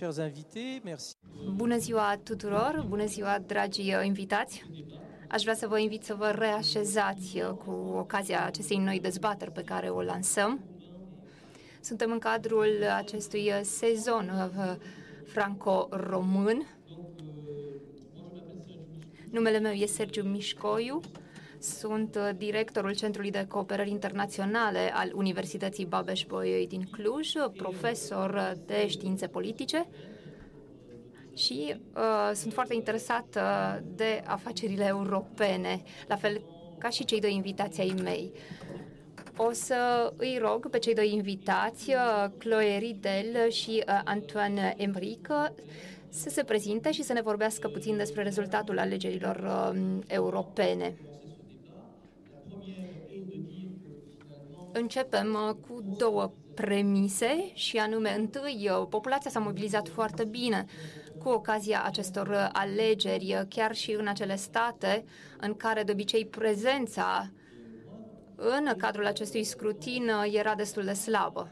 chers invités, merci. Bună ziua tuturor, bună ziua dragi uh, invitați. Aș vrea să vă invit să vă reașezați uh, cu ocazia acestei noi dezbateri pe care o lansăm. Suntem în cadrul acestui uh, sezon franco-român. Numele meu este Sergiu Mișcoiu sunt uh, directorul Centrului de Cooperări Internaționale al Universității Babeș-Bolyai din Cluj, profesor de științe politice și uh, sunt foarte interesată de afacerile europene, la fel ca și cei doi invitații ai mei. O să îi rog pe cei doi invitați, uh, Chloe Ridel și uh, Antoine Emrică, să se prezinte și să ne vorbească puțin despre rezultatul alegerilor uh, europene. Începem uh, cu două premise și anume, întâi, uh, populația s-a mobilizat foarte bine cu ocazia acestor uh, alegeri, chiar și în acele state în care de obicei prezența în cadrul acestui scrutin era destul de slabă.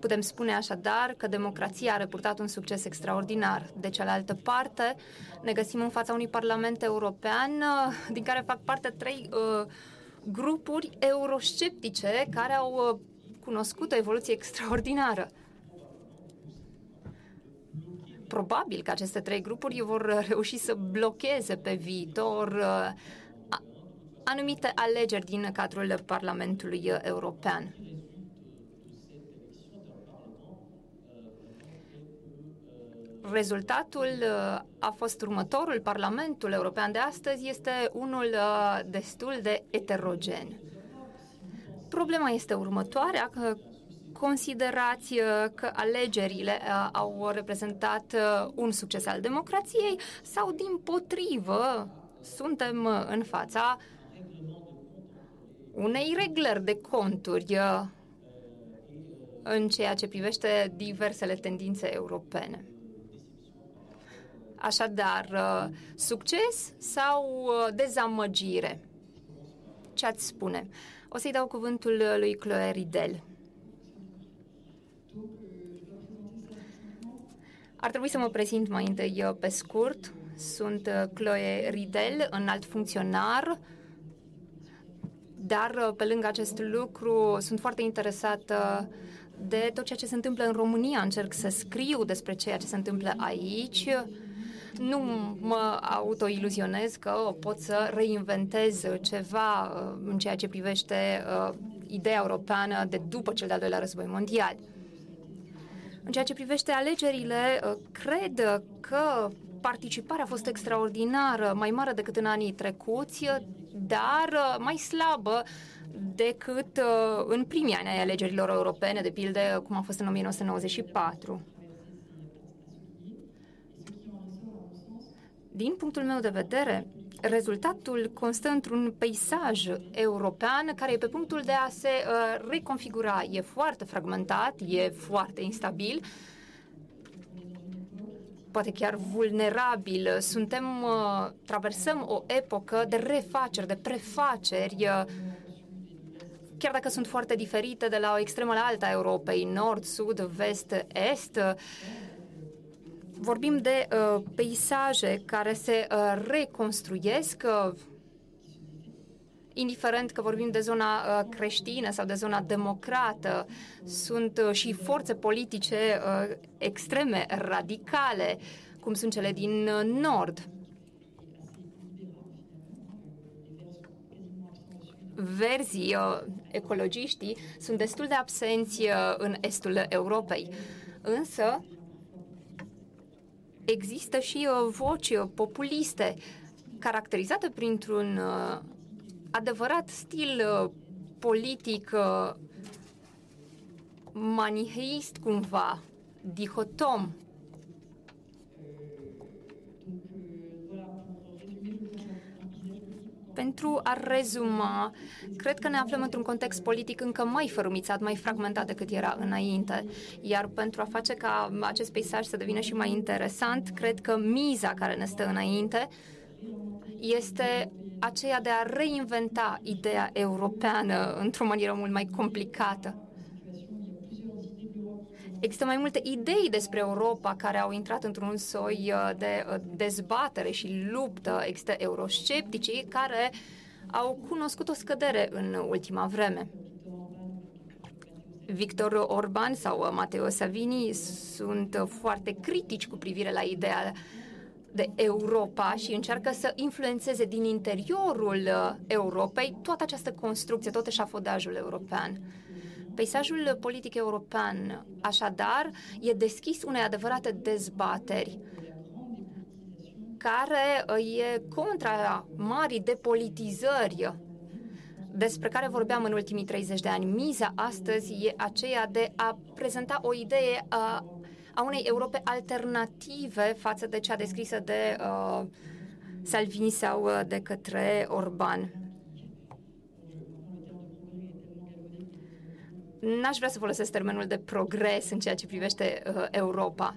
Putem spune așadar că democrația a reportat un succes extraordinar. De cealaltă parte, ne găsim în fața unui Parlament European din care fac parte trei uh, grupuri eurosceptice care au uh, cunoscut o evoluție extraordinară. Probabil că aceste trei grupuri vor reuși să blocheze pe viitor uh, anumite alegeri din cadrul Parlamentului European. Rezultatul uh, a fost următorul. Parlamentul European de astăzi este unul uh, destul de eterogen. Problema este următoarea, că considerați uh, că alegerile au reprezentat un succes al democrației sau din potrivă suntem în fața unei reglări de conturi în ceea ce privește diversele tendințe europene. Așadar, uh, succes sau uh, dezamăgire? Ce ați spune? O să-i dau cuvântul uh, lui Chloe Ridel. Ar trebui să mă prezint mai întâi eu pe scurt. Sunt Chloe Ridel, înalt funcționar, dar pe lângă acest lucru sunt foarte interesată de tot ceea ce se întâmplă în România. Încerc să scriu despre ceea ce se întâmplă aici nu mă autoiluzionez că pot să reinventez ceva uh, în ceea ce privește uh, ideea europeană de după cel de-al doilea război mondial. În ceea ce privește alegerile, uh, cred că participarea a fost extraordinară, mai mare decât în anii trecuți, dar mai slabă decât în primii ani ai alegerilor europene, de pildă cum a fost în 1994. Din punctul meu de vedere, rezultatul constă într-un peisaj european care e pe punctul de a se uh, reconfigura. E foarte fragmentat, e foarte instabil, poate chiar vulnerabil. Suntem, uh, traversăm o epocă de refaceri, de prefaceri, uh, chiar dacă sunt foarte diferite de la o extremă la alta a Europei, nord, sud, vest, est. Uh, vorbim de uh, peisaje care se uh, reconstruiesc, uh, indiferent că vorbim de zona uh, creștină sau de zona democrată, sunt uh, și forțe politice uh, extreme, radicale, cum sunt cele din uh, nord. Verzii, uh, ecologiștii, sunt destul de absenți uh, în estul Europei. Însă, există și uh, voci uh, populiste caracterizate printr-un uh, adevărat stil politic maniheist cumva, dihotom, Pentru a rezuma, cred că ne aflăm într-un context politic încă mai fărâmițat, mai fragmentat decât era înainte. Iar pentru a face ca acest peisaj să devină și mai interesant, cred că miza care ne stă înainte este aceea de a reinventa ideea europeană într-o manieră mult mai complicată. Există mai multe idei despre Europa care au intrat într-un soi uh, de uh, dezbatere și luptă. Există euroscepticii care au cunoscut o scădere în ultima vreme. Victor Orban sau uh, Matteo Savini sunt foarte critici cu privire la ideea de Europa și încearcă să influențeze din interiorul Europei toată această construcție, tot eșafodajul european. Peisajul politic european, așadar, e deschis unei adevărate dezbateri care e contra marii depolitizări despre care vorbeam în ultimii 30 de ani. Miza astăzi e aceea de a prezenta o idee a, a unei Europe alternative față de cea descrisă de uh, Salvini sau de către Orban. N-aș vrea să folosesc termenul de progres în ceea ce privește uh, Europa,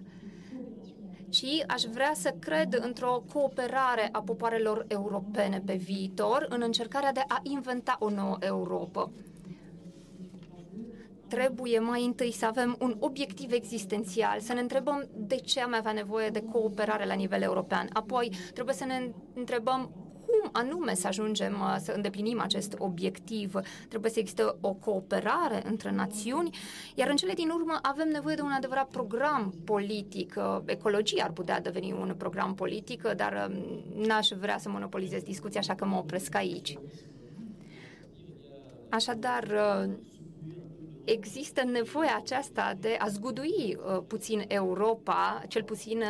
ci aș vrea să cred într-o cooperare a popoarelor europene pe viitor în încercarea de a inventa o nouă Europa. Trebuie mai întâi să avem un obiectiv existențial, să ne întrebăm de ce am avea nevoie de cooperare la nivel european. Apoi trebuie să ne întrebăm cum anume să ajungem uh, să îndeplinim acest obiectiv. Trebuie să existe o cooperare între națiuni, iar în cele din urmă avem nevoie de un adevărat program politic. Uh, ecologia ar putea deveni un program politic, dar um, n-aș vrea să monopolizez discuția, așa că mă opresc aici. Așadar, uh, există nevoia aceasta de a zgudui puțin Europa, cel puțin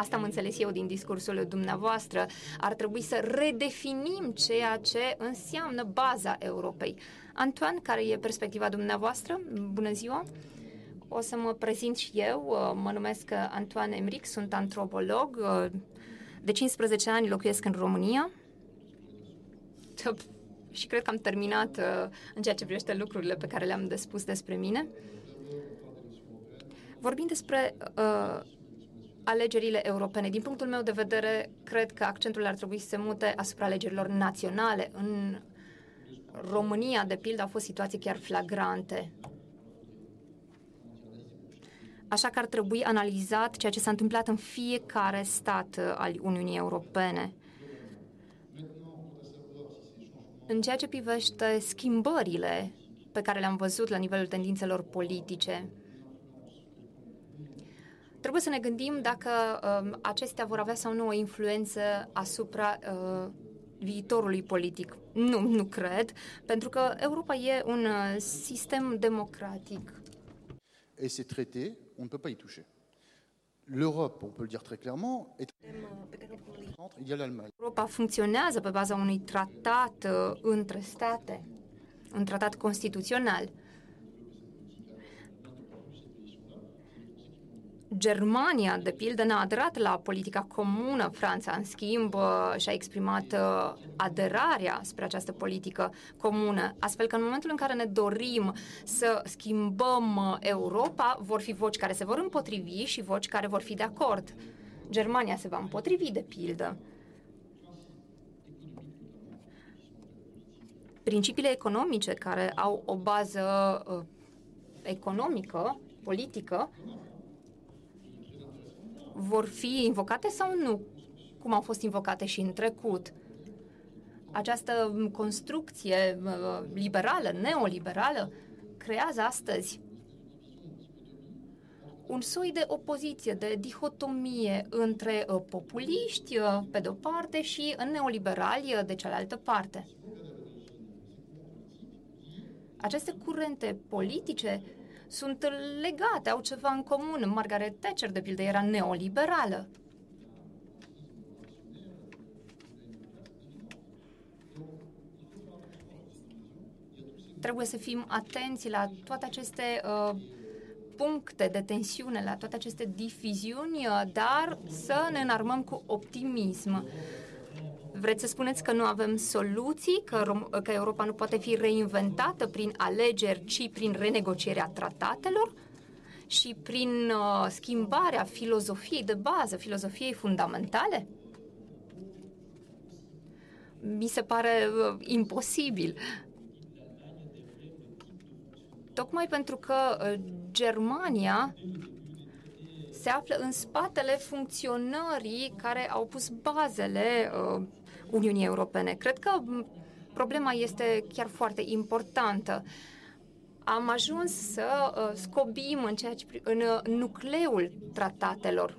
Asta am înțeles eu din discursul dumneavoastră. Ar trebui să redefinim ceea ce înseamnă baza Europei. Antoine, care e perspectiva dumneavoastră? Bună ziua! O să mă prezint și eu. Mă numesc Antoine Emric, sunt antropolog. De 15 ani locuiesc în România și cred că am terminat în ceea ce privește lucrurile pe care le-am de spus despre mine. Vorbind despre uh, alegerile europene. Din punctul meu de vedere, cred că accentul ar trebui să se mute asupra alegerilor naționale. În România, de pildă, au fost situații chiar flagrante. Așa că ar trebui analizat ceea ce s-a întâmplat în fiecare stat uh, al Uniunii Europene. În ceea ce privește schimbările pe care le-am văzut la nivelul tendințelor politice, Trebuie să ne gândim dacă uh, acestea vor avea sau nu o influență asupra uh, viitorului politic. Nu, nu cred, pentru că Europa e un uh, sistem democratic. Et ces traités, on ne peut pas y toucher. L'Europe, on peut le dire très clairement, est il y a l'Allemagne. Europa funcționează pe baza unui tratat uh, între state, un tratat constituțional. Germania, de pildă, n-a aderat la politica comună. Franța, în schimb, uh, și-a exprimat uh, aderarea spre această politică comună. Astfel că în momentul în care ne dorim să schimbăm uh, Europa, vor fi voci care se vor împotrivi și voci care vor fi de acord. Germania se va împotrivi, de pildă. Principiile economice care au o bază economică, politică, vor fi invocate sau nu, cum au fost invocate și în trecut. Această construcție uh, liberală, neoliberală, creează astăzi un soi de opoziție, de dihotomie între uh, populiști, uh, pe de-o parte, și neoliberali, de cealaltă parte. Aceste curente politice sunt legate, au ceva în comun. Margaret Thatcher, de pildă, era neoliberală. Trebuie să fim atenți la toate aceste uh, puncte de tensiune, la toate aceste diviziuni, uh, dar să ne înarmăm cu optimism. Vreți să spuneți că nu avem soluții, că, că Europa nu poate fi reinventată prin alegeri, ci prin renegocierea tratatelor și prin uh, schimbarea filozofiei de bază, filozofiei fundamentale? Mi se pare uh, imposibil. tocmai pentru că uh, Germania se află în spatele funcționării care au pus bazele uh, Uniunii Europene. Cred că problema este chiar foarte importantă. Am ajuns să uh, scobim în, ceea ce, în uh, nucleul tratatelor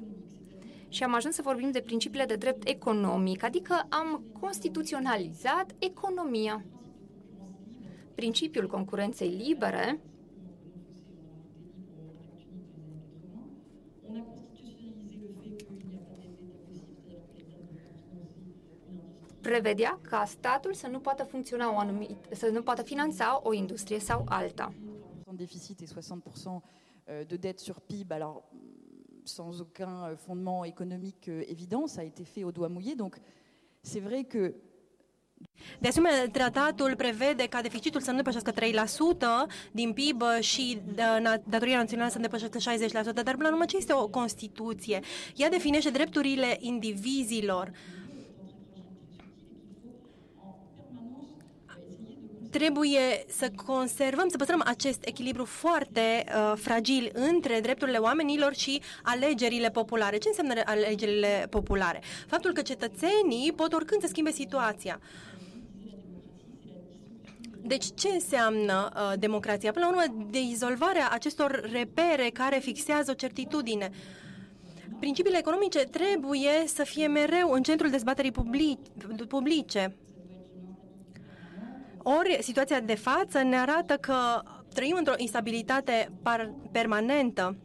și am ajuns să vorbim de principiile de drept economic, adică am constituționalizat economia. Principiul concurenței libere prevedea ca statul să nu poată funcționa o anumit, să nu poată finanța o industrie sau alta. Deficit et 60% euh, de dette sur PIB, alors sans aucun euh, fondement économique euh, évident, ça a été fait au doigt mouillé. Donc c'est vrai que de asemenea, tratatul prevede ca deficitul să nu depășească 3% din PIB și datoria națională să nu depășească 60%, dar până la urmă ce este o Constituție? Ea definește drepturile indivizilor. Trebuie să conservăm, să păstrăm acest echilibru foarte uh, fragil între drepturile oamenilor și alegerile populare. Ce înseamnă alegerile populare? Faptul că cetățenii pot oricând să schimbe situația. Deci ce înseamnă uh, democrația? Până la urmă, dizolvarea acestor repere care fixează o certitudine. Principiile economice trebuie să fie mereu în centrul dezbaterii publice. Ori situația de față ne arată că trăim într-o instabilitate permanentă.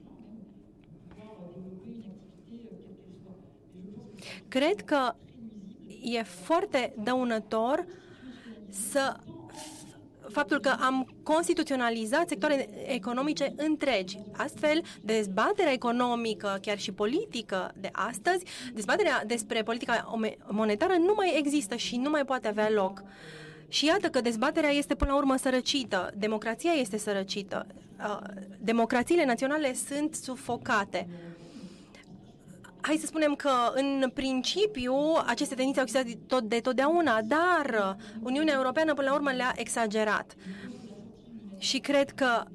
Cred că e foarte dăunător să faptul că am constituționalizat sectoare economice întregi. Astfel, dezbaterea economică, chiar și politică de astăzi, dezbaterea despre politica monetară nu mai există și nu mai poate avea loc. Și iată că dezbaterea este până la urmă sărăcită, democrația este sărăcită, uh, democrațiile naționale sunt sufocate. Hai să spunem că, în principiu, aceste tendințe au existat tot de totdeauna, dar Uniunea Europeană, până la urmă, le-a exagerat. Și cred că uh,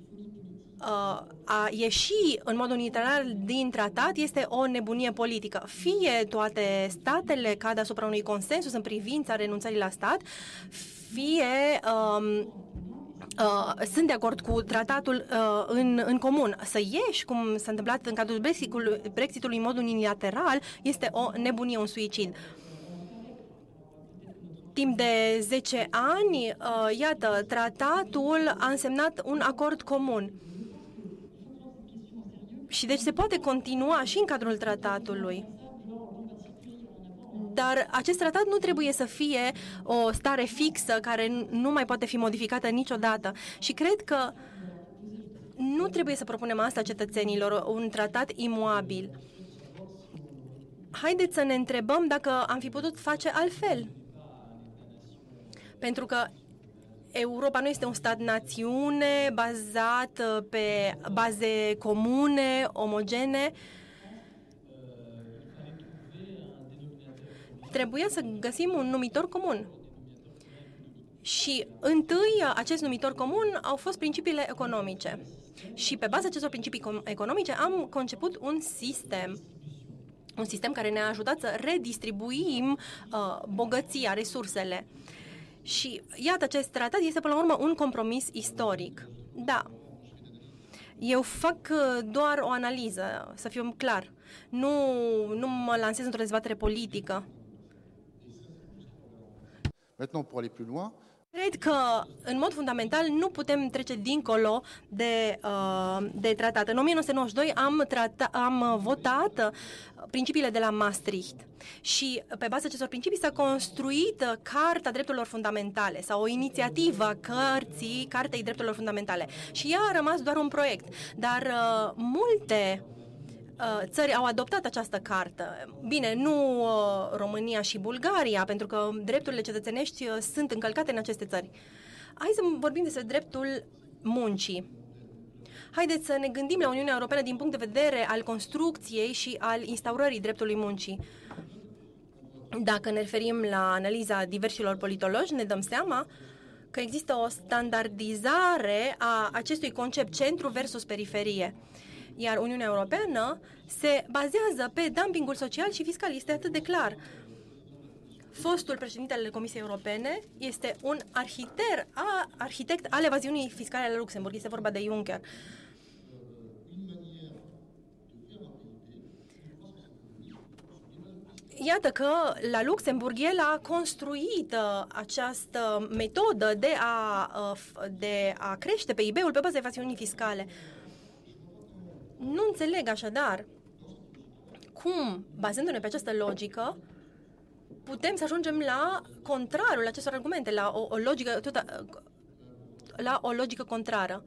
a ieși în mod unilateral din tratat este o nebunie politică. Fie toate statele cad asupra unui consensus în privința renunțării la stat, fie um, Uh, sunt de acord cu tratatul uh, în, în comun. Să ieși, cum s-a întâmplat în cadrul Brexitului, Brexitului în mod unilateral, este o nebunie, un suicid. Timp de 10 ani, uh, iată, tratatul a însemnat un acord comun. Și deci se poate continua și în cadrul tratatului. Dar acest tratat nu trebuie să fie o stare fixă care nu mai poate fi modificată niciodată. Și cred că nu trebuie să propunem asta cetățenilor, un tratat imuabil. Haideți să ne întrebăm dacă am fi putut face altfel. Pentru că Europa nu este un stat-națiune bazat uh, pe baze comune, omogene, trebuia să găsim un numitor comun. Și întâi acest numitor comun au fost principiile economice. Și pe baza acestor principii economice am conceput un sistem un sistem care ne-a ajutat să redistribuim uh, bogăția, resursele. Și iată, acest tratat este până la urmă un compromis istoric. Da. Eu fac uh, doar o analiză, să fiu clar. Nu, nu mă lansez într-o dezbatere politică. Maintenant, pour aller plus loin, Cred că, în mod fundamental, nu putem trece dincolo de, uh, de tratat. În 1992 am, trata, am votat principiile de la Maastricht și pe baza acestor principii s-a construit Carta Drepturilor Fundamentale sau o inițiativă a cărții Cartei Drepturilor Fundamentale. Și ea a rămas doar un proiect, dar uh, multe Uh, țări au adoptat această cartă. Bine, nu uh, România și Bulgaria, pentru că drepturile cetățenești uh, sunt încălcate în aceste țări. Hai să vorbim despre dreptul muncii. Haideți să ne gândim la Uniunea Europeană din punct de vedere al construcției și al instaurării dreptului muncii. Dacă ne referim la analiza diversilor politologi, ne dăm seama că există o standardizare a acestui concept centru versus periferie. Iar Uniunea Europeană se bazează pe dumpingul social și fiscal. Este atât de clar. Fostul președinte al Comisiei Europene este un arhiter, a, arhitect al evaziunii fiscale la Luxemburg. Este vorba de Juncker. Iată că la Luxemburg el a construit uh, această metodă de a, uh, de a crește pe IB-ul pe baza evaziunii fiscale. Nu înțeleg așadar cum, bazându-ne pe această logică, putem să ajungem la contrarul acestor argumente, la o, o logică tot, la o logică contrară.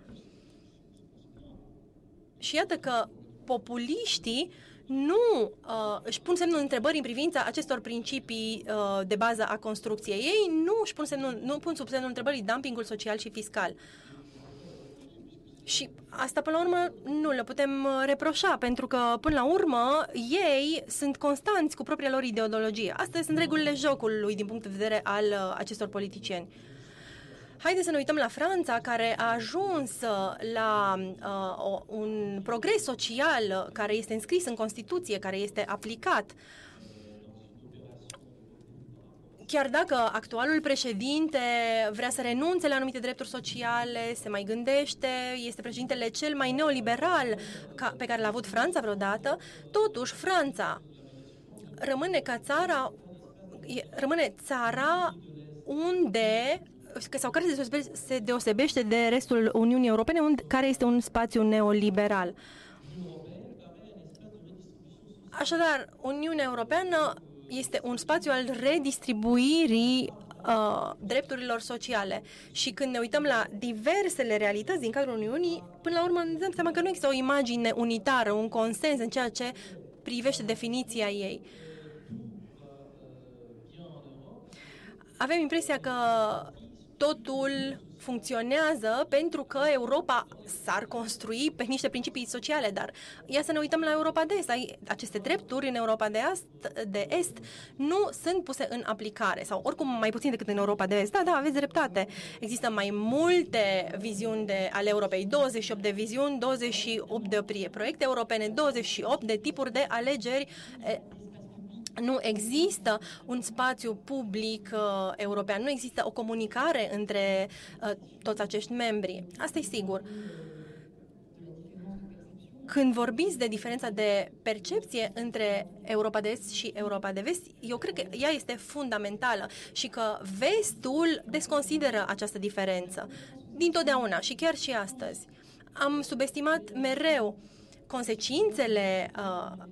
Și iată că populiștii nu uh, își pun semnul întrebării în privința acestor principii uh, de bază a construcției. Ei nu își pun, semnul, nu pun sub semnul întrebării dumpingul social și fiscal. Și asta, până la urmă, nu le putem uh, reproșa, pentru că, până la urmă, ei sunt constanți cu propria lor ideologie. Astea sunt regulile jocului din punct de vedere al uh, acestor politicieni. Haideți să ne uităm la Franța, care a ajuns uh, la uh, un progres social care este înscris în Constituție, care este aplicat. Chiar dacă actualul președinte vrea să renunțe la anumite drepturi sociale, se mai gândește, este președintele cel mai neoliberal ca, pe care l-a avut Franța vreodată, totuși Franța rămâne ca țara, rămâne țara unde sau care se deosebește, se deosebește de restul Uniunii Europene, unde, care este un spațiu neoliberal. Așadar, Uniunea Europeană este un spațiu al redistribuirii uh, drepturilor sociale. Și când ne uităm la diversele realități din cadrul Uniunii, până la urmă ne dăm seama că nu există o imagine unitară, un consens în ceea ce privește definiția ei. Avem impresia că totul funcționează pentru că Europa s-ar construi pe niște principii sociale, dar ia să ne uităm la Europa de Est. Aceste drepturi în Europa de Est, de Est nu sunt puse în aplicare sau oricum mai puțin decât în Europa de Est. Da, da, aveți dreptate. Există mai multe viziuni de, ale Europei, 28 de viziuni, 28 de proiecte europene, 28 de tipuri de alegeri nu există un spațiu public uh, european, nu există o comunicare între uh, toți acești membri. Asta e sigur. Când vorbiți de diferența de percepție între Europa de Est și Europa de Vest, eu cred că ea este fundamentală și că Vestul desconsideră această diferență dintotdeauna și chiar și astăzi. Am subestimat mereu consecințele uh,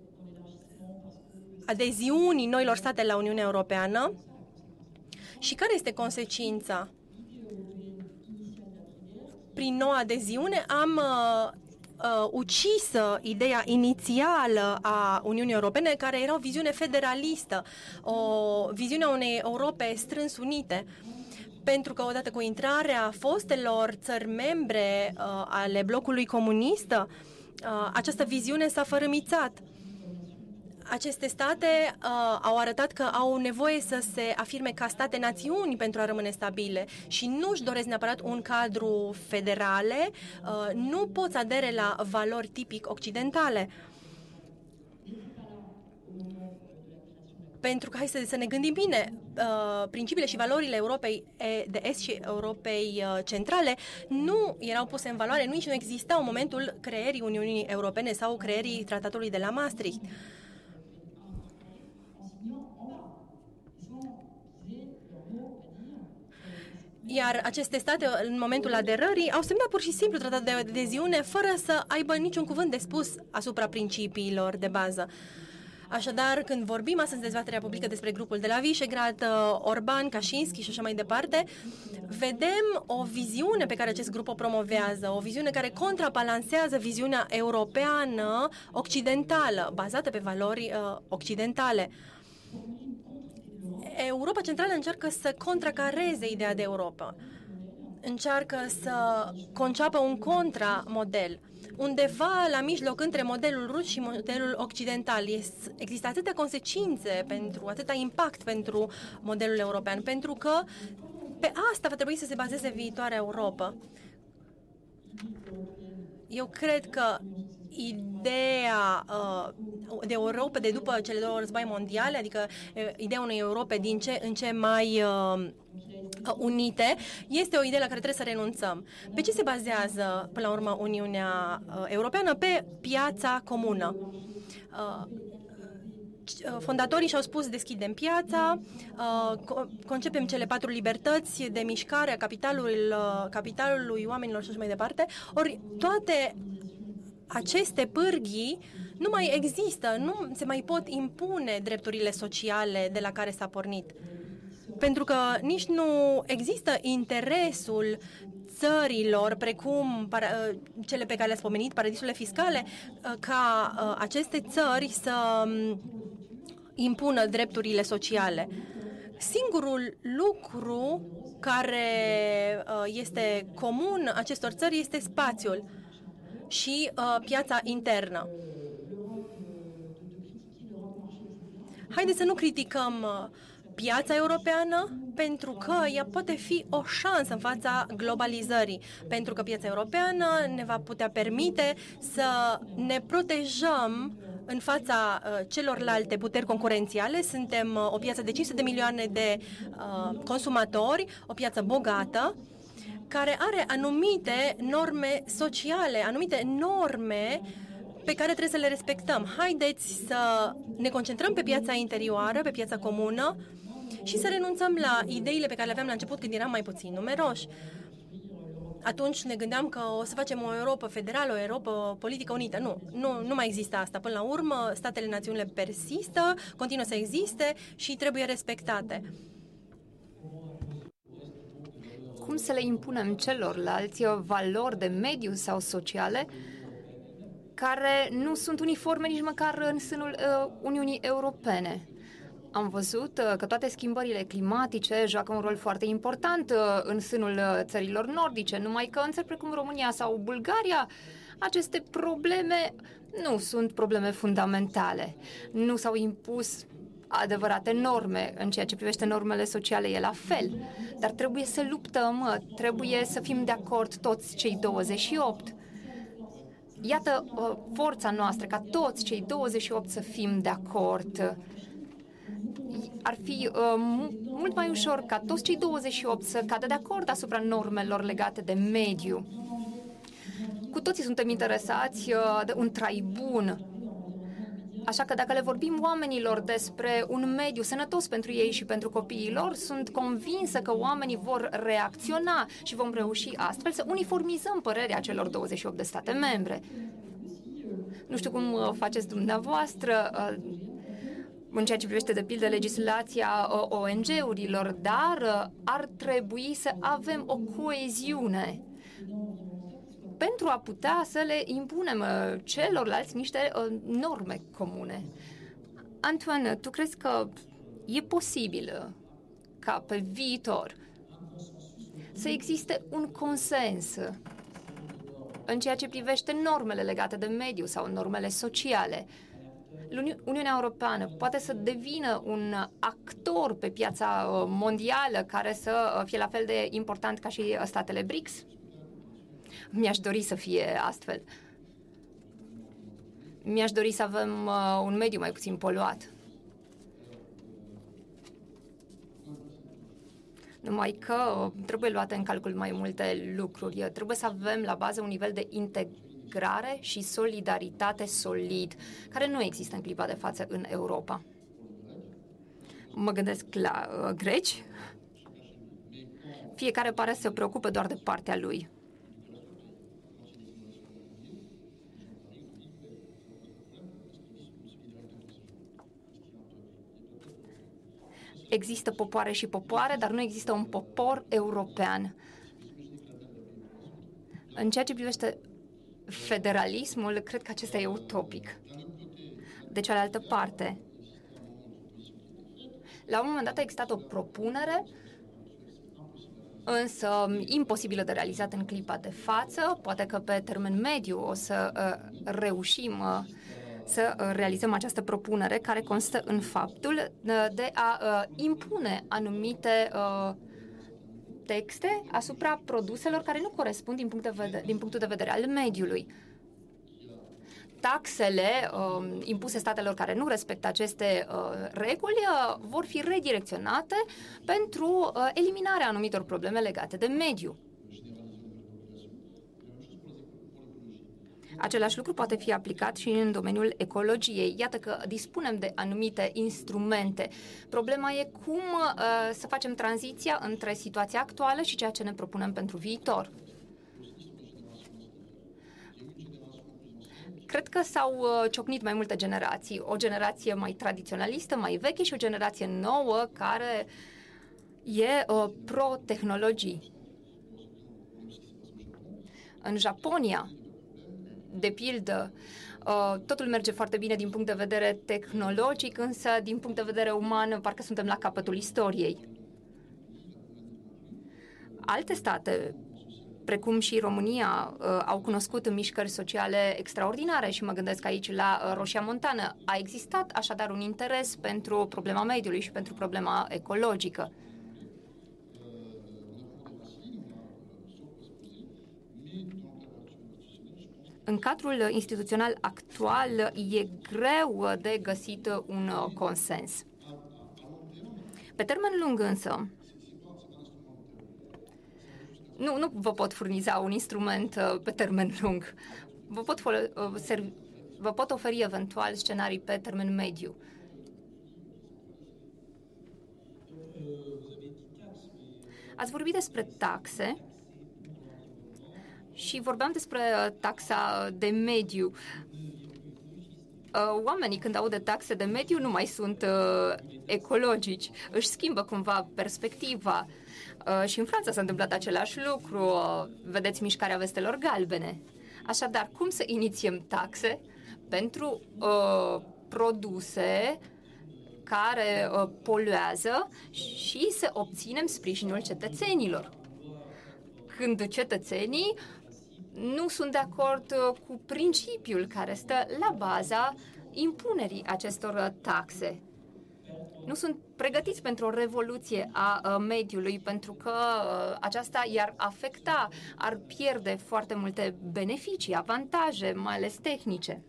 adeziunii noilor state la Uniunea Europeană și care este consecința? Prin noua adeziune am uh, uh, ucisă ideea inițială a Uniunii Europene, care era o viziune federalistă, o viziune a unei Europe strâns unite. Pentru că odată cu intrarea fostelor țări membre uh, ale blocului comunist, uh, această viziune s-a fărâmițat aceste state uh, au arătat că au nevoie să se afirme ca state-națiuni pentru a rămâne stabile și nu își doresc neapărat un cadru federale, uh, nu pot să adere la valori tipic occidentale. Pentru că, hai să, să ne gândim bine, uh, principiile și valorile Europei de Est și Europei uh, Centrale nu erau puse în valoare, nici nu existau în momentul creierii Uniunii Europene sau creierii tratatului de la Maastricht. Uh, Iar aceste state, în momentul aderării, au semnat pur și simplu tratatul de adeziune fără să aibă niciun cuvânt de spus asupra principiilor de bază. Așadar, când vorbim astăzi în dezbaterea publică despre grupul de la Visegrad, uh, Orban, Kaczynski și așa mai departe, vedem o viziune pe care acest grup o promovează, o viziune care contrabalansează viziunea europeană occidentală, bazată pe valori uh, occidentale. Europa Centrală încearcă să contracareze ideea de Europa. Încearcă să conceapă un contramodel. Undeva la mijloc între modelul rus și modelul occidental există atâtea consecințe pentru, atâta impact pentru modelul european, pentru că pe asta va trebui să se bazeze viitoarea Europa. Eu cred că ideea uh, de Europa de după cele două război mondiale, adică uh, ideea unei Europe din ce în ce mai uh, unite, este o idee la care trebuie să renunțăm. Pe ce se bazează, până la urmă, Uniunea uh, Europeană? Pe piața comună. Uh, uh, fondatorii și-au spus deschidem piața, concepem cele patru libertăți de mișcare a capitalului, capitalului oamenilor și așa mai departe. Ori toate aceste pârghii nu mai există, nu se mai pot impune drepturile sociale de la care s-a pornit. Pentru că nici nu există interesul țărilor, precum uh, cele pe care le-ați pomenit, paradisurile fiscale, uh, ca uh, aceste țări să um, impună drepturile sociale. Singurul lucru care este comun acestor țări este spațiul și uh, piața internă. Haideți să nu criticăm uh, piața europeană pentru că ea poate fi o șansă în fața globalizării, pentru că piața europeană ne va putea permite să ne protejăm în fața uh, celorlalte puteri concurențiale. Suntem uh, o piață de 500 de milioane de uh, consumatori, o piață bogată care are anumite norme sociale, anumite norme pe care trebuie să le respectăm. Haideți să ne concentrăm pe piața interioară, pe piața comună și să renunțăm la ideile pe care le aveam la început când eram mai puțin numeroși. Atunci ne gândeam că o să facem o Europa federală, o Europa politică unită. Nu, nu, nu mai există asta. Până la urmă, statele națiunile persistă, continuă să existe și trebuie respectate cum să le impunem celorlalți valori de mediu sau sociale care nu sunt uniforme nici măcar în sânul uh, Uniunii Europene. Am văzut uh, că toate schimbările climatice joacă un rol foarte important uh, în sânul uh, țărilor nordice, numai că în țări precum România sau Bulgaria, aceste probleme nu sunt probleme fundamentale. Nu s-au impus adevărate norme. În ceea ce privește normele sociale e la fel. Dar trebuie să luptăm, trebuie să fim de acord toți cei 28. Iată uh, forța noastră, ca toți cei 28 să fim de acord. Ar fi uh, mult mai ușor ca toți cei 28 să cadă de acord asupra normelor legate de mediu. Cu toții suntem interesați uh, de un trai bun, Așa că dacă le vorbim oamenilor despre un mediu sănătos pentru ei și pentru copiii lor, sunt convinsă că oamenii vor reacționa și vom reuși astfel să uniformizăm părerea celor 28 de state membre. Nu știu cum uh, faceți dumneavoastră uh, în ceea ce privește, de pildă, legislația uh, ONG-urilor, dar ar trebui să avem o coeziune pentru a putea să le impunem uh, celorlalți niște uh, norme comune. Antoine, tu crezi că e posibil uh, ca pe viitor să existe un consens în ceea ce privește normele legate de mediu sau normele sociale. Uniunea Europeană poate să devină un actor pe piața mondială care să fie la fel de important ca și statele BRICS? Mi-aș dori să fie astfel. Mi-aș dori să avem uh, un mediu mai puțin poluat. Numai că uh, trebuie luate în calcul mai multe lucruri. Trebuie să avem la bază un nivel de integrare și solidaritate solid, care nu există în clipa de față în Europa. Mă gândesc la uh, greci. Fiecare pare să se preocupe doar de partea lui. Există popoare și popoare, dar nu există un popor european. În ceea ce privește federalismul, cred că acesta e utopic. De cealaltă parte, la un moment dat a existat o propunere, însă imposibilă de realizat în clipa de față. Poate că pe termen mediu o să uh, reușim uh, să uh, realizăm această propunere care constă în faptul uh, de a uh, impune anumite texte asupra produselor care nu corespund din, punct de vedere, din punctul de vedere al mediului. Taxele uh, impuse statelor care nu respectă aceste uh, reguli uh, vor fi redirecționate pentru uh, eliminarea anumitor probleme legate de mediu. Același lucru poate fi aplicat și în domeniul ecologiei. Iată că dispunem de anumite instrumente. Problema e cum uh, să facem tranziția între situația actuală și ceea ce ne propunem pentru viitor. Cred că s-au uh, ciocnit mai multe generații. O generație mai tradiționalistă, mai veche și o generație nouă care e uh, pro-tehnologii. În Japonia, de pildă, uh, totul merge foarte bine din punct de vedere tehnologic, însă din punct de vedere uman parcă suntem la capătul istoriei. Alte state, precum și România, uh, au cunoscut mișcări sociale extraordinare și mă gândesc aici la uh, Roșia Montană. A existat așadar un interes pentru problema mediului și pentru problema ecologică. În cadrul instituțional actual e greu de găsit un consens. Pe termen lung însă, nu, nu vă pot furniza un instrument uh, pe termen lung. Vă pot, uh, vă pot oferi eventual scenarii pe termen mediu. Ați vorbit despre taxe și vorbeam despre uh, taxa de mediu. Uh, oamenii când aud de taxe de mediu nu mai sunt uh, ecologici, își schimbă cumva perspectiva. Și în Franța s-a întâmplat același lucru, vedeți mișcarea vestelor galbene. Așadar, cum să inițiem taxe pentru uh, produse care uh, poluează și să obținem sprijinul cetățenilor? Când cetățenii nu sunt de acord uh, cu principiul care stă la baza impunerii acestor uh, taxe. Nu sunt pregătiți pentru o revoluție a uh, mediului, pentru că aceasta i-ar afecta, ar pierde foarte multe beneficii, avantaje, mai ales tehnice.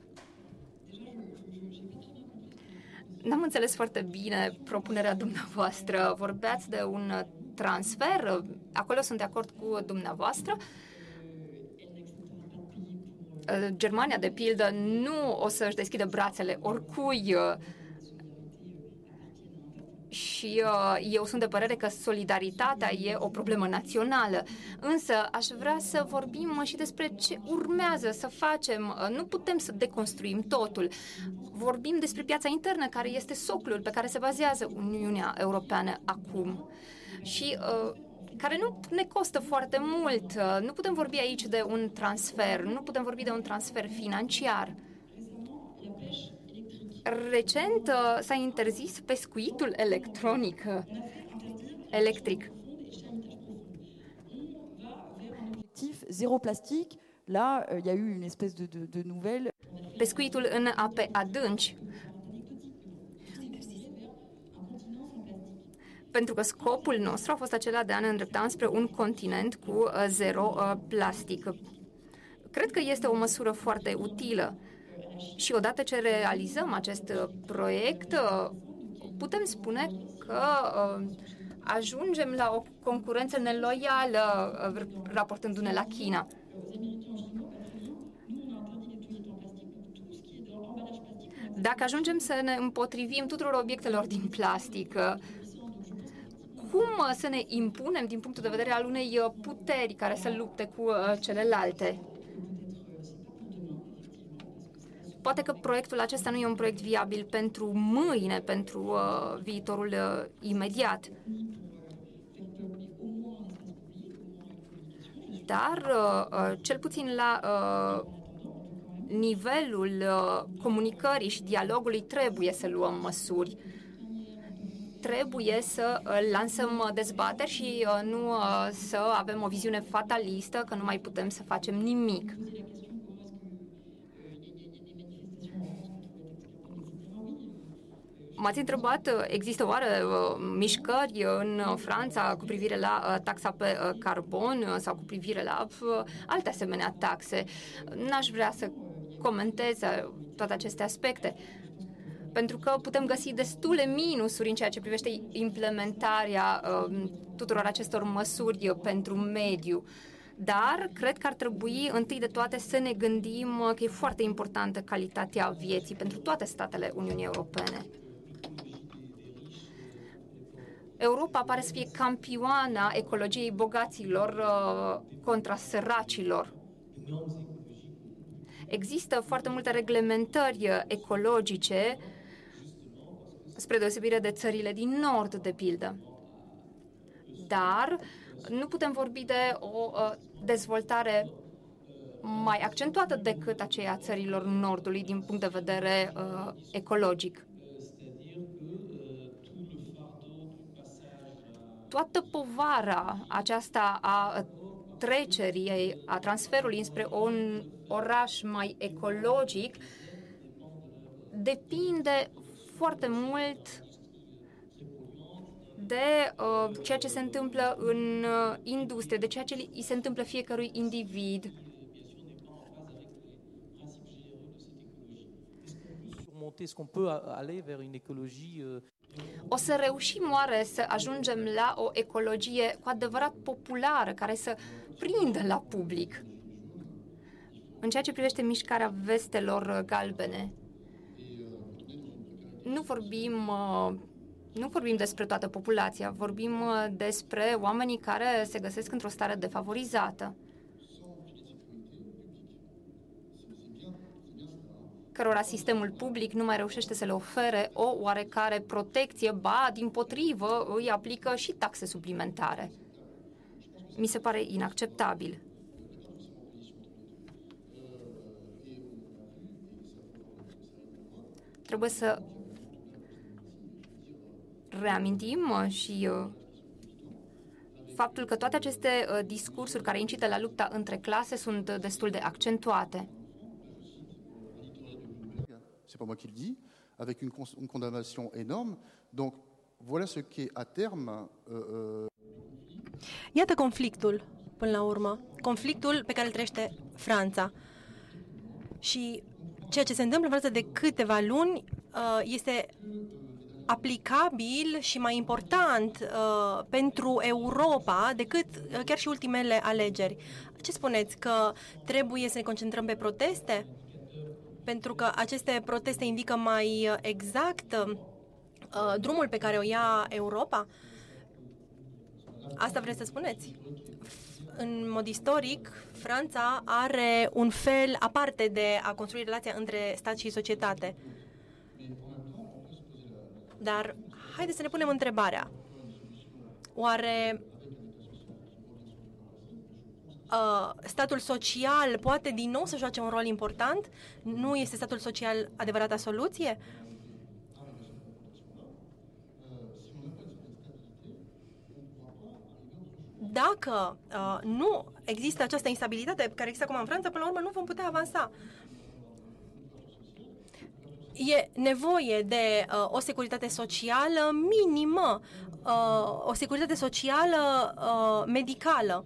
N-am înțeles foarte bine propunerea dumneavoastră. Vorbeați de un transfer, acolo sunt de acord cu dumneavoastră. Uh, Uh, Germania, de pildă, nu o să-și deschidă brațele oricui uh, și uh, eu sunt de părere că solidaritatea e o problemă națională. Însă aș vrea să vorbim și despre ce urmează să facem. Nu putem să deconstruim totul. Vorbim despre piața internă, care este soclul pe care se bazează Uniunea Europeană acum. Și uh, care nu ne costă foarte mult. Nu putem vorbi aici de un transfer, nu putem vorbi de un transfer financiar. Recent uh, s-a interzis pescuitul electronic, uh, electric. Zero plastic, là, euh, il y a eu une espèce de, de, de nouvelle. Pescuitul în ape adânci pentru că scopul nostru a fost acela de a ne îndrepta spre un continent cu uh, zero uh, plastic. Cred că este o măsură foarte utilă și odată ce realizăm acest uh, proiect, putem spune că ajungem la o concurență neloială raportându-ne la China. Dacă ajungem să ne împotrivim tuturor obiectelor din plastic, cum uh, să ne impunem din punctul de vedere al unei uh, puteri care să lupte cu uh, celelalte. Poate că proiectul acesta nu e un proiect viabil pentru mâine, pentru uh, viitorul uh, imediat. Dar, uh, cel puțin la uh, nivelul uh, comunicării și dialogului, trebuie să luăm măsuri trebuie să uh, lansăm uh, dezbateri și uh, nu să avem o viziune fatalistă că nu mai putem să facem nimic. M-ați întrebat, există oare mișcări în Franța cu privire la taxa pe carbon sau cu privire la alte asemenea taxe? N-aș vrea să comentez toate aceste aspecte pentru că putem găsi destule minusuri în ceea ce privește implementarea uh, tuturor acestor măsuri pentru mediu. Dar cred că ar trebui întâi de toate să ne gândim că e foarte importantă calitatea vieții pentru toate statele Uniunii Europene. Europa pare să fie campioana ecologiei bogaților uh, contra săracilor. Există foarte multe reglementări ecologice spre deosebire de țările din nord, de pildă. Dar nu putem vorbi de o uh, dezvoltare mai accentuată decât aceea țărilor nordului din punct de vedere uh, ecologic. Toată povara aceasta a trecerii, a transferului înspre un oraș mai ecologic depinde foarte mult de uh, ceea ce se întâmplă în uh, industrie, de ceea ce îi se întâmplă fiecărui individ. Euh, o să reușim oare să ajungem la o ecologie cu adevărat populară, care să prindă la public? În ceea ce privește mișcarea vestelor galbene, nu vorbim uh, nu vorbim despre toată populația, vorbim uh, despre oamenii care se găsesc într-o stare defavorizată. cărora sistemul public nu mai reușește să le ofere o oarecare protecție, ba, din potrivă, îi aplică și taxe suplimentare. Mi se pare inacceptabil. Trebuie să reamintim uh, și uh, faptul că toate aceste uh, discursuri care incită la lupta între clase sunt destul de accentuate. C'est pas moi qui le dis, avec une, une condamnation énorme. Donc, voilà ce qui est à terme. Euh, euh... Iată conflictul, până la urmă. Conflictul pe care îl trăiește Franța. Și ceea ce se întâmplă în Franța de câteva luni este aplicabil și mai important uh, pentru Europa decât uh, chiar și ultimele alegeri. Ce spuneți? Că trebuie să ne concentrăm pe proteste? Pentru că aceste proteste indică mai uh, exact uh, drumul pe care o ia Europa? Asta vreți să spuneți? În mod istoric, Franța are un fel aparte de a construi relația între stat și societate. Dar haideți să ne punem întrebarea. Oare uh, statul social poate din nou să joace un rol important? Nu este statul social adevărata soluție? Dacă uh, nu există această instabilitate care există acum în Franța, până la urmă nu vom putea avansa e nevoie de uh, o securitate socială minimă, uh, o securitate socială uh, medicală.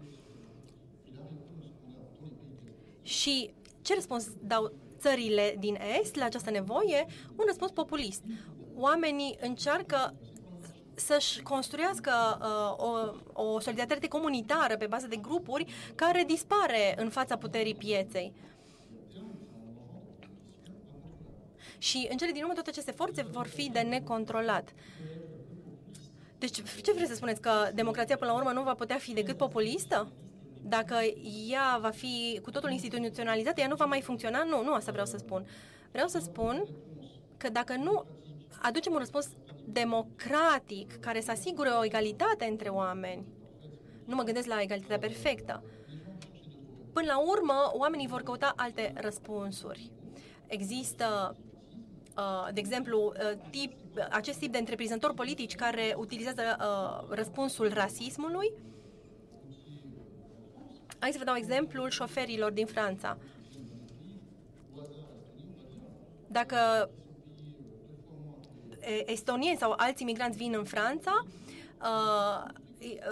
Și ce răspuns dau țările din Est la această nevoie? Un răspuns populist. Oamenii încearcă să-și construiască uh, o, o solidaritate comunitară pe bază de grupuri care dispare în fața puterii pieței. Și în cele din urmă toate aceste forțe vor fi de necontrolat. Deci ce vreți să spuneți? Că democrația până la urmă nu va putea fi decât populistă? Dacă ea va fi cu totul instituționalizată, ea nu va mai funcționa? Nu, nu asta vreau să spun. Vreau să spun că dacă nu aducem un răspuns democratic care să asigure o egalitate între oameni, nu mă gândesc la egalitatea perfectă, până la urmă oamenii vor căuta alte răspunsuri. Există Uh, de exemplu, uh, tip, acest tip de întreprinzători politici care utilizează uh, răspunsul rasismului. Hai să vă dau exemplul șoferilor din Franța. Dacă estonieni sau alți imigranți vin în Franța, uh,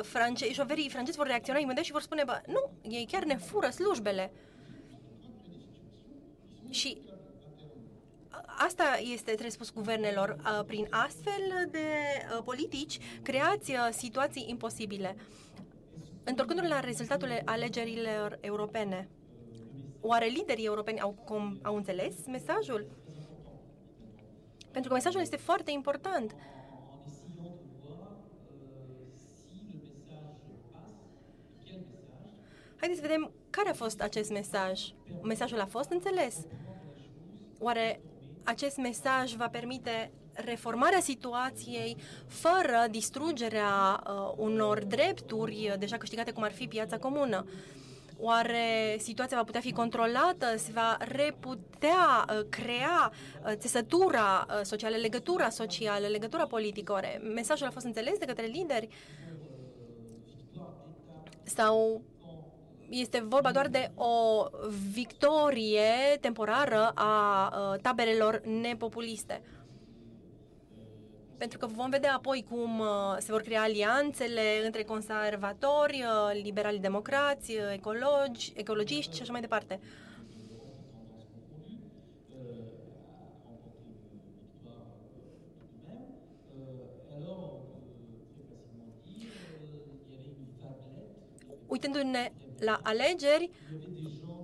france- șoferii francezi vor reacționa imediat și vor spune, bă, nu, ei chiar ne fură slujbele. Și asta este, trebuie spus guvernelor, prin astfel de politici creați situații imposibile. Întorcându-ne la rezultatul alegerilor europene, oare liderii europeni au, com, au înțeles mesajul? Pentru că mesajul este foarte important. Haideți să vedem care a fost acest mesaj. Mesajul a fost înțeles. Oare acest mesaj va permite reformarea situației fără distrugerea uh, unor drepturi deja câștigate, cum ar fi piața comună. Oare situația va putea fi controlată? Se va reputea uh, crea uh, țesătura uh, socială, legătura socială, legătura politică? Oare mesajul a fost înțeles de către lideri? Sau este vorba doar de o victorie temporară a taberelor nepopuliste. Pentru că vom vedea apoi cum se vor crea alianțele între conservatori, liberali democrați, ecologi, ecologiști și așa mai departe. Uitându-ne la alegeri,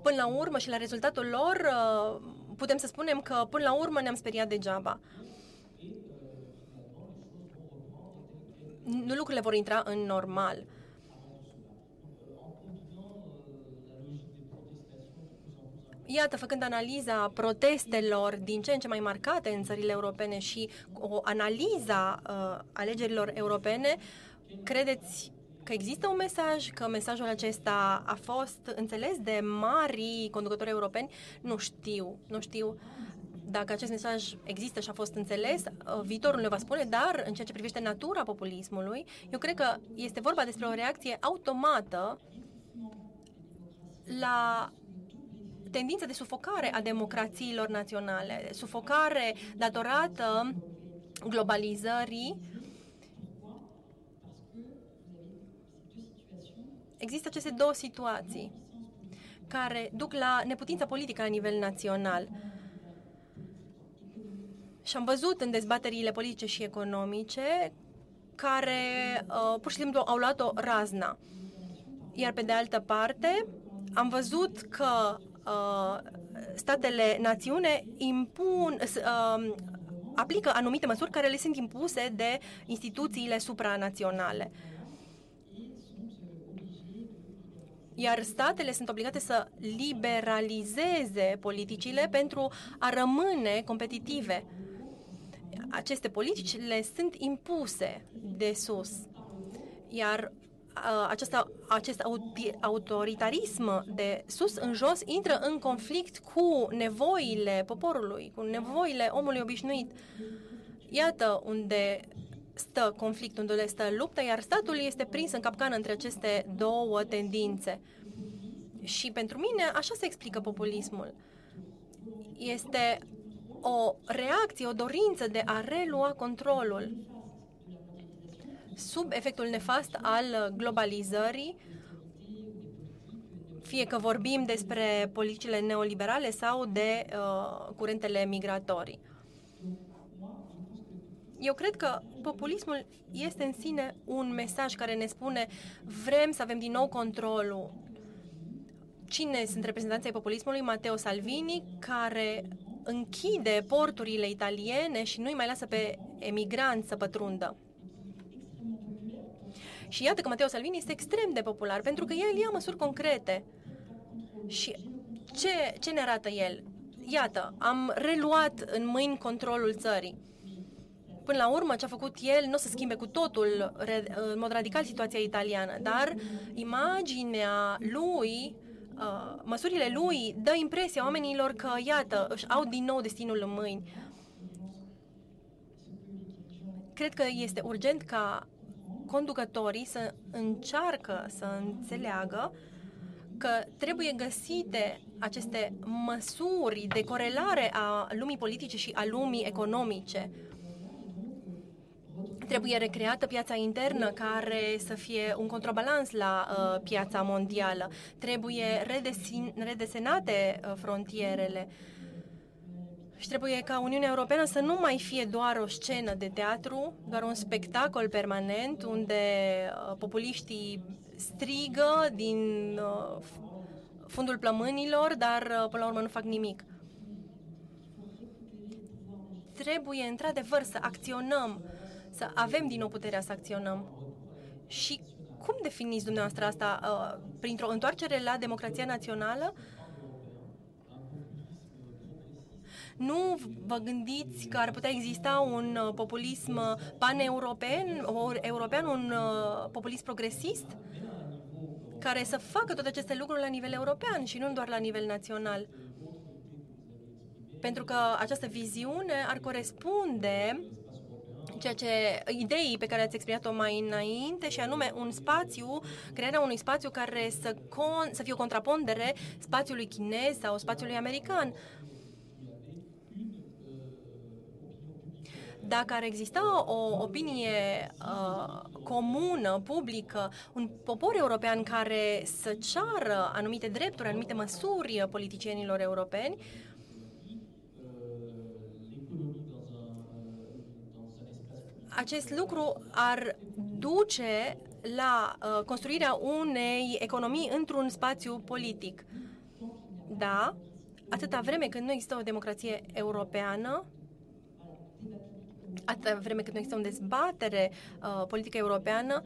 până la urmă și la rezultatul lor, uh, putem să spunem că până la urmă ne-am speriat degeaba. Nu lucrurile vor intra în normal. Iată, făcând analiza protestelor din ce în ce mai marcate în țările europene și o analiza uh, alegerilor europene, credeți că există un mesaj, că mesajul acesta a fost înțeles de mari conducători europeni, nu știu, nu știu dacă acest mesaj există și a fost înțeles, uh, viitorul ne va spune, dar în ceea ce privește natura populismului, eu cred că este vorba despre o reacție automată la tendința de sufocare a democrațiilor naționale, sufocare datorată globalizării Există aceste două situații care duc la neputința politică la nivel național. Și am văzut în dezbaterile politice și economice care uh, pur și simplu au luat-o razna. Iar pe de altă parte, am văzut că uh, statele națiune impun, uh, aplică anumite măsuri care le sunt impuse de instituțiile supranaționale. Iar statele sunt obligate să liberalizeze politicile pentru a rămâne competitive. Aceste politici le sunt impuse de sus, iar acesta, acest autoritarism de sus în jos intră în conflict cu nevoile poporului, cu nevoile omului obișnuit. Iată unde stă conflictul, unde stă lupta, iar statul este prins în capcană între aceste două tendințe. Și pentru mine așa se explică populismul. Este o reacție, o dorință de a relua controlul sub efectul nefast al globalizării, fie că vorbim despre politicile neoliberale sau de uh, curentele migratorii. Eu cred că populismul este în sine un mesaj care ne spune vrem să avem din nou controlul. Cine sunt reprezentanții ai populismului? Matteo Salvini, care închide porturile italiene și nu-i mai lasă pe emigranți să pătrundă. Și iată că Matteo Salvini este extrem de popular, pentru că el ia măsuri concrete. Și ce, ce ne arată el? Iată, am reluat în mâini controlul țării până la urmă ce a făcut el nu o să schimbe cu totul în mod radical situația italiană, dar imaginea lui uh, măsurile lui dă impresia oamenilor că, iată, își au din nou destinul în mâini. Cred că este urgent ca conducătorii să încearcă să înțeleagă că trebuie găsite aceste măsuri de corelare a lumii politice și a lumii economice Trebuie recreată piața internă care să fie un contrabalans la uh, piața mondială. Trebuie redesin, redesenate uh, frontierele. Și trebuie ca Uniunea Europeană să nu mai fie doar o scenă de teatru, doar un spectacol permanent unde uh, populiștii strigă din uh, fundul plămânilor, dar uh, până la urmă nu fac nimic. Trebuie într-adevăr să acționăm, să avem din nou puterea să acționăm. Și cum definiți dumneavoastră asta? Uh, printr-o întoarcere la democrația națională? Nu vă gândiți că ar putea exista un uh, populism pan-european, european, un uh, populism progresist? care să facă toate aceste lucruri la nivel european și nu doar la nivel național. Pentru că această viziune ar corespunde ceea ce, ideii pe care ați exprimat-o mai înainte și anume un spațiu, crearea unui spațiu care să, con, să fie o contrapondere spațiului chinez sau spațiului american. Uh, dacă ar exista o opinie uh, comună, publică, un popor european care să ceară anumite drepturi, anumite măsuri politicienilor europeni, acest lucru ar duce la uh, construirea unei economii într-un spațiu politic. Da, atâta vreme când nu există o democrație europeană, atâta vreme cât nu există o dezbatere uh, politică europeană,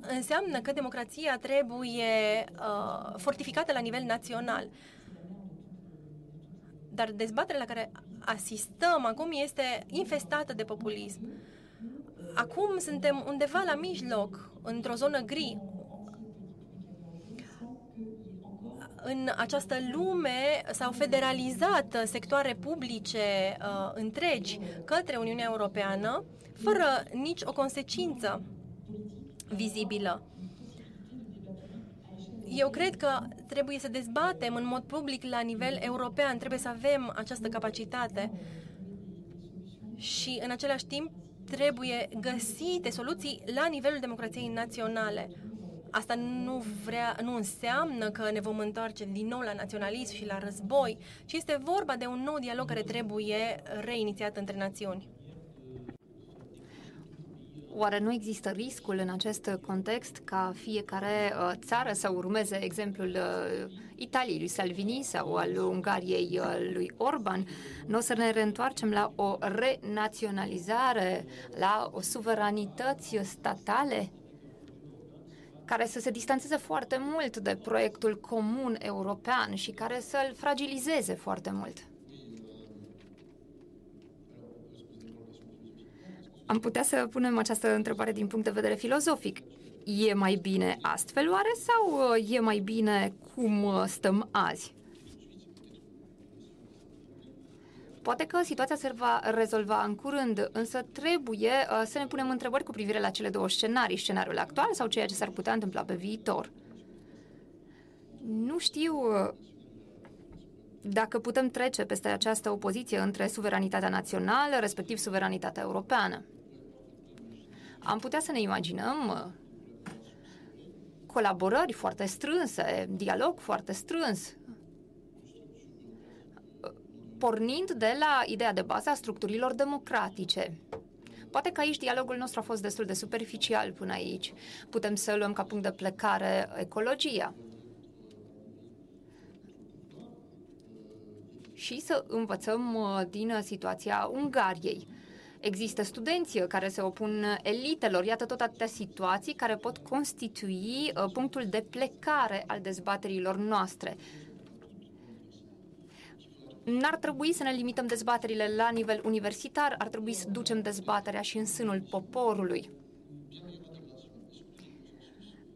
înseamnă că democrația trebuie uh, fortificată la nivel național. Dar dezbaterea la care asistăm acum este infestată de populism. Acum suntem undeva la mijloc, într-o zonă gri, în această lume s-au federalizat sectoare publice uh, întregi către Uniunea Europeană, fără nici o consecință vizibilă. Eu cred că trebuie să dezbatem în mod public la nivel european, trebuie să avem această capacitate și în același timp trebuie găsite soluții la nivelul democrației naționale. Asta nu, vrea, nu înseamnă că ne vom întoarce din nou la naționalism și la război, ci este vorba de un nou dialog care trebuie reinițiat între națiuni. Oare nu există riscul în acest context ca fiecare uh, țară să urmeze exemplul uh, Italiei lui Salvini sau al Ungariei uh, lui Orban? Nu o să ne reîntoarcem la o renaționalizare, la o suveranități statale? care să se distanțeze foarte mult de proiectul comun european și care să-l fragilizeze foarte mult. Am putea să punem această întrebare din punct de vedere filozofic. E mai bine astfel oare sau uh, e mai bine cum uh, stăm azi? Poate că situația se va rezolva în curând, însă trebuie uh, să ne punem întrebări cu privire la cele două scenarii, scenariul actual sau ceea ce s-ar putea întâmpla pe viitor. Nu știu uh, dacă putem trece peste această opoziție între suveranitatea națională, respectiv suveranitatea europeană. Am putea să ne imaginăm uh, colaborări foarte strânse, dialog foarte strâns pornind de la ideea de bază a structurilor democratice. Poate că aici dialogul nostru a fost destul de superficial până aici. Putem să luăm ca punct de plecare ecologia. Și să învățăm uh, din situația Ungariei. Există studenți care se opun elitelor. Iată tot atâtea situații care pot constitui uh, punctul de plecare al dezbaterilor noastre n-ar trebui să ne limităm dezbaterile la nivel universitar, ar trebui să ducem dezbaterea și în sânul poporului.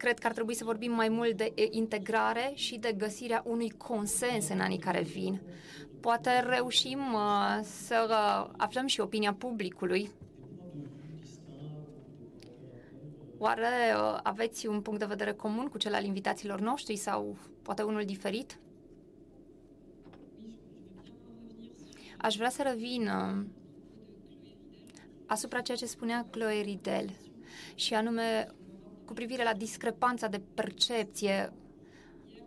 Cred că ar trebui să vorbim mai mult de integrare și de găsirea unui consens în anii care vin. Poate reușim uh, să uh, aflăm și opinia publicului. Oare uh, aveți un punct de vedere comun cu cel al invitațiilor noștri sau poate unul diferit? Aș vrea să revin uh, asupra ceea ce spunea Chloe Ridel, și anume cu privire la discrepanța de percepție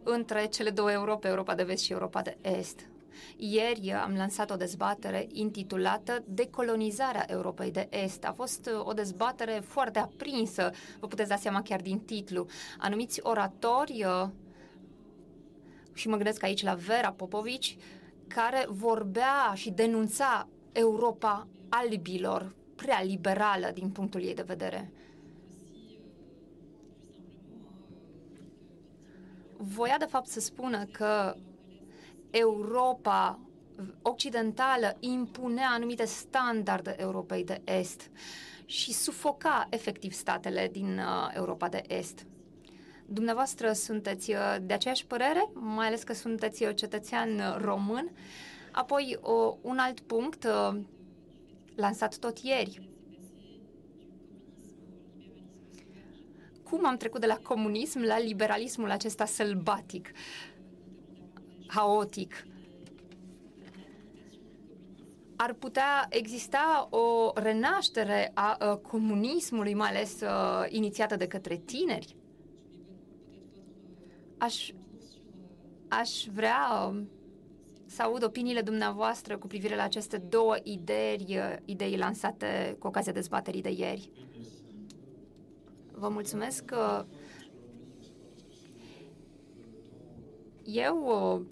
între cele două Europe, Europa de Vest și Europa de Est. Ieri am lansat o dezbatere intitulată Decolonizarea Europei de Est. A fost uh, o dezbatere foarte aprinsă, vă puteți da seama chiar din titlu. Anumiți oratori, uh, și mă gândesc aici la Vera Popovici, care vorbea și denunța Europa albilor, prea liberală din punctul ei de vedere. Voia de fapt să spună că Europa occidentală impunea anumite standarde Europei de Est și sufoca efectiv statele din uh, Europa de Est. Dumneavoastră sunteți uh, de aceeași părere, mai ales că sunteți uh, cetățean român. Apoi, o, un alt punct lansat tot ieri. Cum am trecut de la comunism la liberalismul acesta sălbatic? haotic. Ar putea exista o renaștere a, a comunismului, mai ales a, inițiată de către tineri? Aș, aș vrea să aud opiniile dumneavoastră cu privire la aceste două idei, idei lansate cu ocazia dezbaterii de ieri. Vă mulțumesc că eu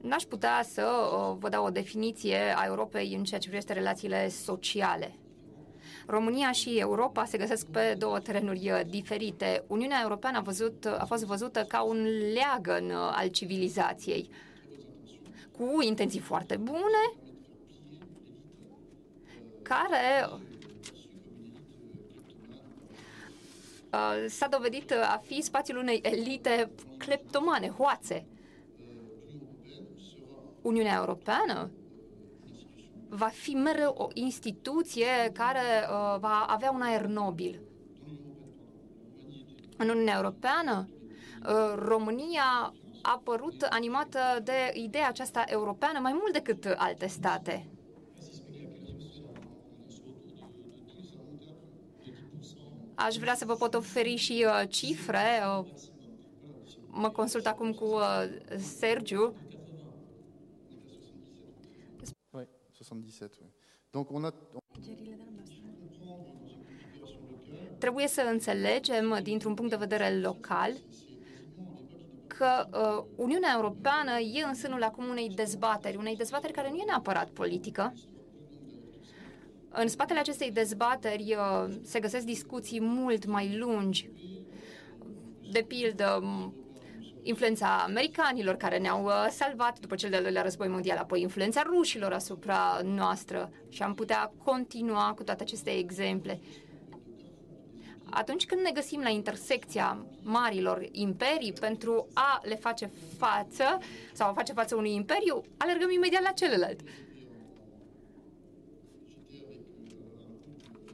N-aș putea să uh, vă dau o definiție a Europei în ceea ce privește relațiile sociale. România și Europa se găsesc pe două terenuri uh, diferite. Uniunea Europeană a, văzut, a fost văzută ca un leagăn uh, al civilizației, cu intenții foarte bune, care s-a dovedit a fi spațiul unei elite cleptomane, hoațe. Uniunea Europeană va fi mereu o instituție care uh, va avea un aer nobil. În Uniunea Europeană, uh, România a părut animată de ideea aceasta europeană mai mult decât alte state. Aș vrea să vă pot oferi și uh, cifre. Uh, mă consult acum cu uh, Sergiu 77, oui. Donc on a... Trebuie să înțelegem, dintr-un punct de vedere local, că uh, Uniunea Europeană e în sânul acum unei dezbateri, unei dezbateri care nu e neapărat politică. În spatele acestei dezbateri uh, se găsesc discuții mult mai lungi, de pildă influența americanilor care ne-au uh, salvat după cel de-al doilea război mondial, apoi influența rușilor asupra noastră și am putea continua cu toate aceste exemple. Atunci când ne găsim la intersecția marilor imperii pentru a le face față sau a face față unui imperiu, alergăm imediat la celălalt.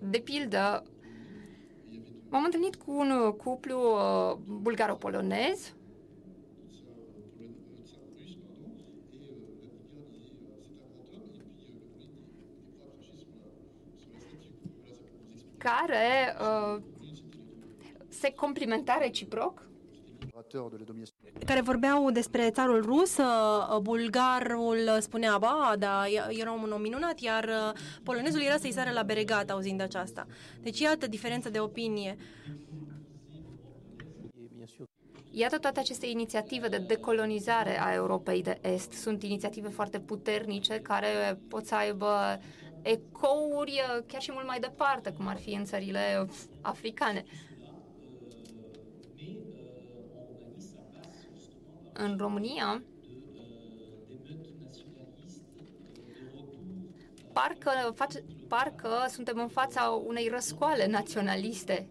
De pildă, m-am întâlnit cu un cuplu uh, bulgaro-polonez. Care uh, se complimenta reciproc care vorbeau despre țarul rus, uh, bulgarul spunea, ba, da, era un om minunat, iar uh, polonezul era să-i sară la beregat auzind aceasta. Deci iată diferența de opinie. Iată toate aceste inițiative de decolonizare a Europei de Est. Sunt inițiative foarte puternice care pot să aibă ecouri uh, chiar și mult mai departe, cum ar fi în țările africane. În România, parcă, face, parcă suntem în fața unei răscoale naționaliste.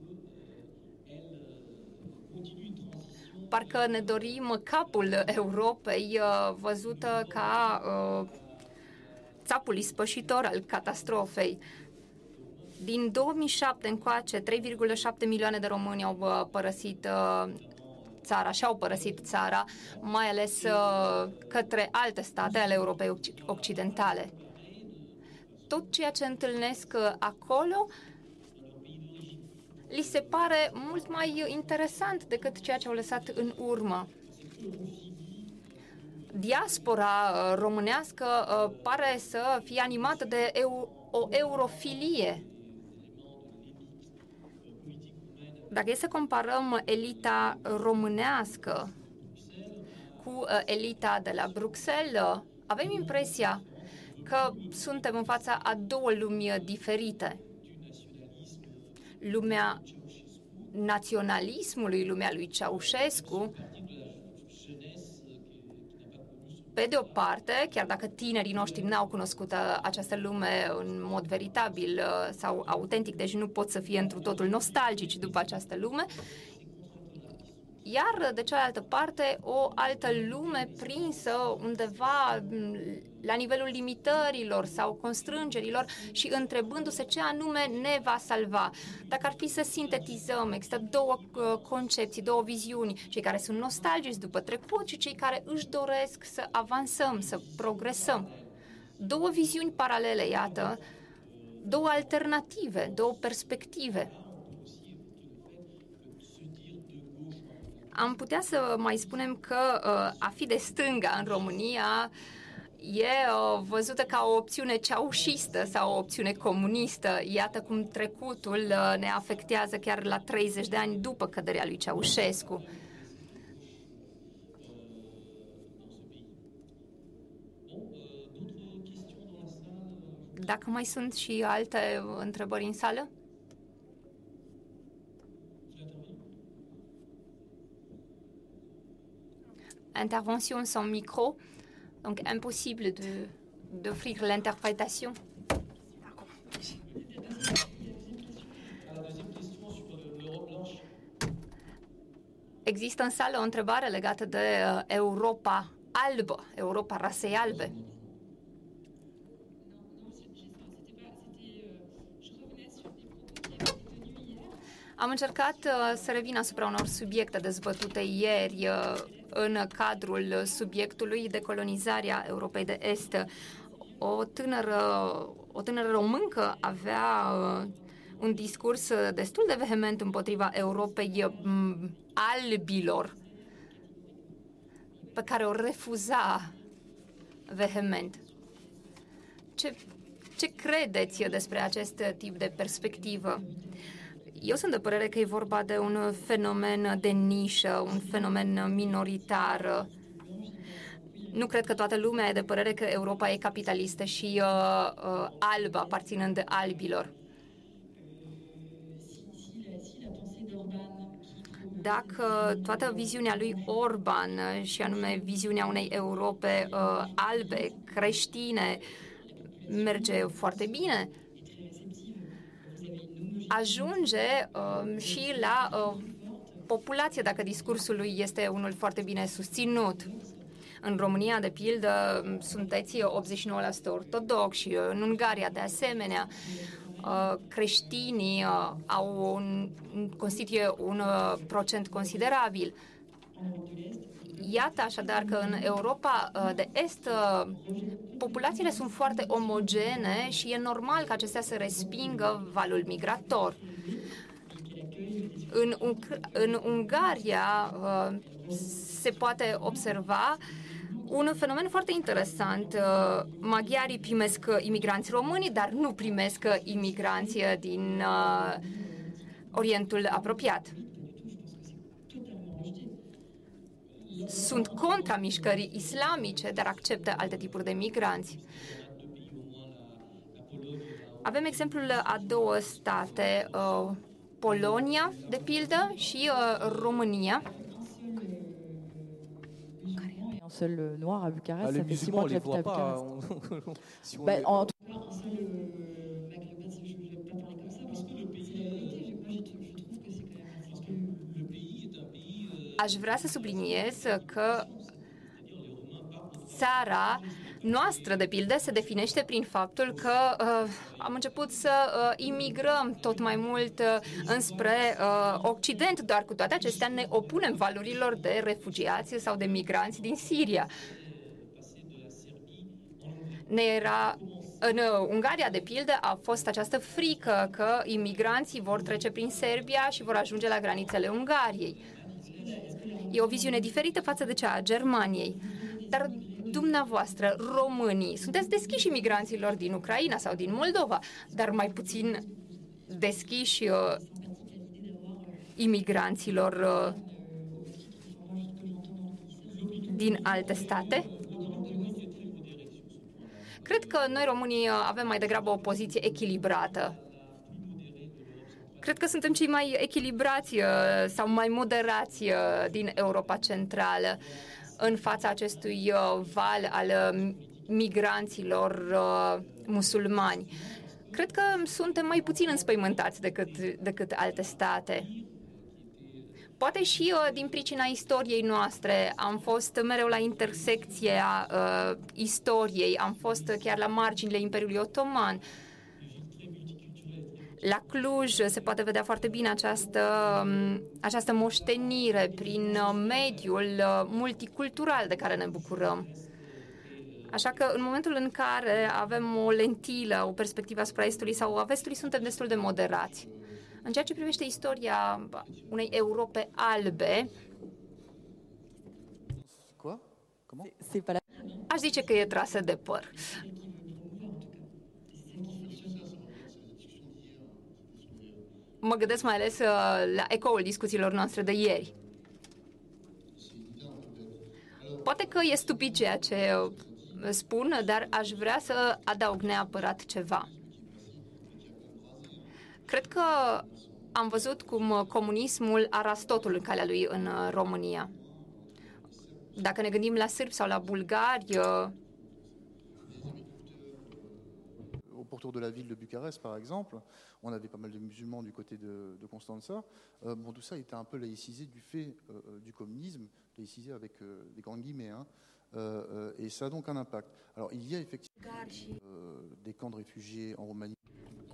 Parcă ne dorim capul Europei uh, văzută ca uh, țapul ispășitor al catastrofei. Din 2007 încoace, 3,7 milioane de români au uh, părăsit uh, țara și-au părăsit țara, mai ales uh, către alte state ale Europei Occidentale. tot ceea ce întâlnesc uh, acolo li se pare mult mai interesant decât ceea ce au lăsat în urmă. Diaspora uh, românească uh, pare să fie animată de eu, o eurofilie. Dacă e să comparăm elita românească cu elita de la Bruxelles, avem impresia că suntem în fața a două lumi diferite. Lumea naționalismului, lumea lui Ceaușescu, pe de o parte, chiar dacă tinerii noștri n-au cunoscut uh, această lume în mod veritabil uh, sau autentic, deci nu pot să fie într totul nostalgici după această lume, iar de cealaltă parte o altă lume prinsă undeva la nivelul limitărilor sau constrângerilor și întrebându-se ce anume ne va salva. Dacă ar fi să sintetizăm, există două uh, concepții, două viziuni, cei care sunt nostalgici după trecut și cei care își doresc să avansăm, să progresăm. Două viziuni paralele, iată, două alternative, două perspective. Am putea să mai spunem că uh, a fi de stânga în România e uh, văzută ca o opțiune ceaușistă sau o opțiune comunistă. Iată cum trecutul uh, ne afectează chiar la 30 de ani după căderea lui Ceaușescu. Dacă mai sunt și alte întrebări în sală? Intervention sans micro, donc impossible d'offrir l'interprétation. Există în sală o întrebare legată de uh, Europa albă, Europa rasei albe. Am încercat uh, să revin asupra unor subiecte dezbătute ieri uh, în cadrul subiectului decolonizarea Europei de Est. O tânără, o tânără româncă avea uh, un discurs destul de vehement împotriva Europei albilor, pe care o refuza vehement. Ce, ce credeți despre acest tip de perspectivă? Eu sunt de părere că e vorba de un fenomen de nișă, un fenomen minoritar. Nu cred că toată lumea e de părere că Europa e capitalistă și uh, uh, albă, aparținând albilor. Dacă toată viziunea lui Orban, și anume viziunea unei Europe uh, albe, creștine, merge foarte bine, ajunge uh, și la uh, populație dacă discursul lui este unul foarte bine susținut. În România, de pildă, sunteți 89% ortodoxi, în Ungaria, de asemenea, uh, creștinii uh, au un, constituie un uh, procent considerabil. Iată așadar că în Europa uh, de Est uh, populațiile sunt foarte omogene și e normal ca acestea să respingă valul migrator. În, în Ungaria uh, se poate observa un fenomen foarte interesant. Maghiarii primesc imigranți români, dar nu primesc imigranți din Orientul apropiat. Sunt contra mișcării islamice, dar acceptă alte tipuri de migranți. Avem exemplul a două state, uh, Polonia, de pildă, și uh, România. Un seul noir à Bucarest, ah, ça fait six mois que j'habite à Bucarest. aș vrea să subliniez că țara noastră, de pildă, se definește prin faptul că uh, am început să uh, imigrăm tot mai mult uh, înspre uh, Occident, dar cu toate acestea ne opunem valorilor de refugiați sau de migranți din Siria. Ne era În uh, Ungaria, de pildă, a fost această frică că imigranții vor trece prin Serbia și vor ajunge la granițele Ungariei. E o viziune diferită față de cea a Germaniei. Dar dumneavoastră, românii, sunteți deschiși imigranților din Ucraina sau din Moldova, dar mai puțin deschiși uh, imigranților uh, din alte state? Cred că noi românii uh, avem mai degrabă o poziție echilibrată. Cred că suntem cei mai echilibrați uh, sau mai moderați uh, din Europa Centrală în fața acestui val al migranților musulmani. Cred că suntem mai puțin înspăimântați decât, decât alte state. Poate și uh, din pricina istoriei noastre. Am fost mereu la intersecția uh, istoriei, am fost chiar la marginile Imperiului Otoman. La Cluj se poate vedea foarte bine această, um, această moștenire prin uh, mediul uh, multicultural de care ne bucurăm. Așa că în momentul în care avem o lentilă, o perspectivă asupra Estului sau a Vestului, suntem destul de moderați. În ceea ce privește istoria unei Europe albe, Aș zice că e trasă de păr. Mă gândesc mai ales uh, la ecoul discuțiilor noastre de ieri. Poate că e stupid ceea ce spun, dar aș vrea să adaug neapărat ceva. Cred că am văzut cum comunismul a ras totul în calea lui în uh, România. Dacă ne gândim la sârbi sau la bulgari, pourtour de la ville de Bucarest, par exemple, on avait pas mal de musulmans du côté de, de Constanța. Euh, bon, tout ça était un peu laïcisé du fait euh, euh du communisme, laïcisé avec euh, des grandes guillemets, hein, euh, et ça a donc un impact. Alors, il y a effectivement des camps de réfugiés en Roumanie.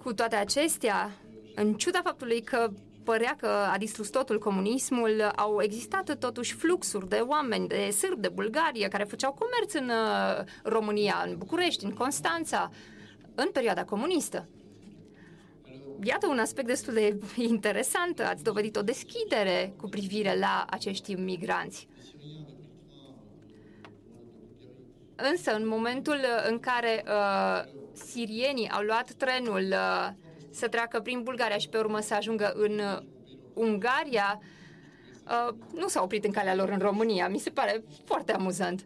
Cu toate acestea, în ciuda faptului că părea că a distrus totul comunismul, au existat totuși fluxuri de oameni, de sârbi, de Bulgaria, care făceau comerț în uh, România, în București, în Constanța, în perioada comunistă. Iată un aspect destul de interesant. Ați dovedit o deschidere cu privire la acești migranți. Însă, în momentul în care uh, sirienii au luat trenul uh, să treacă prin Bulgaria și pe urmă să ajungă în uh, Ungaria, uh, nu s-au oprit în calea lor în România. Mi se pare foarte amuzant.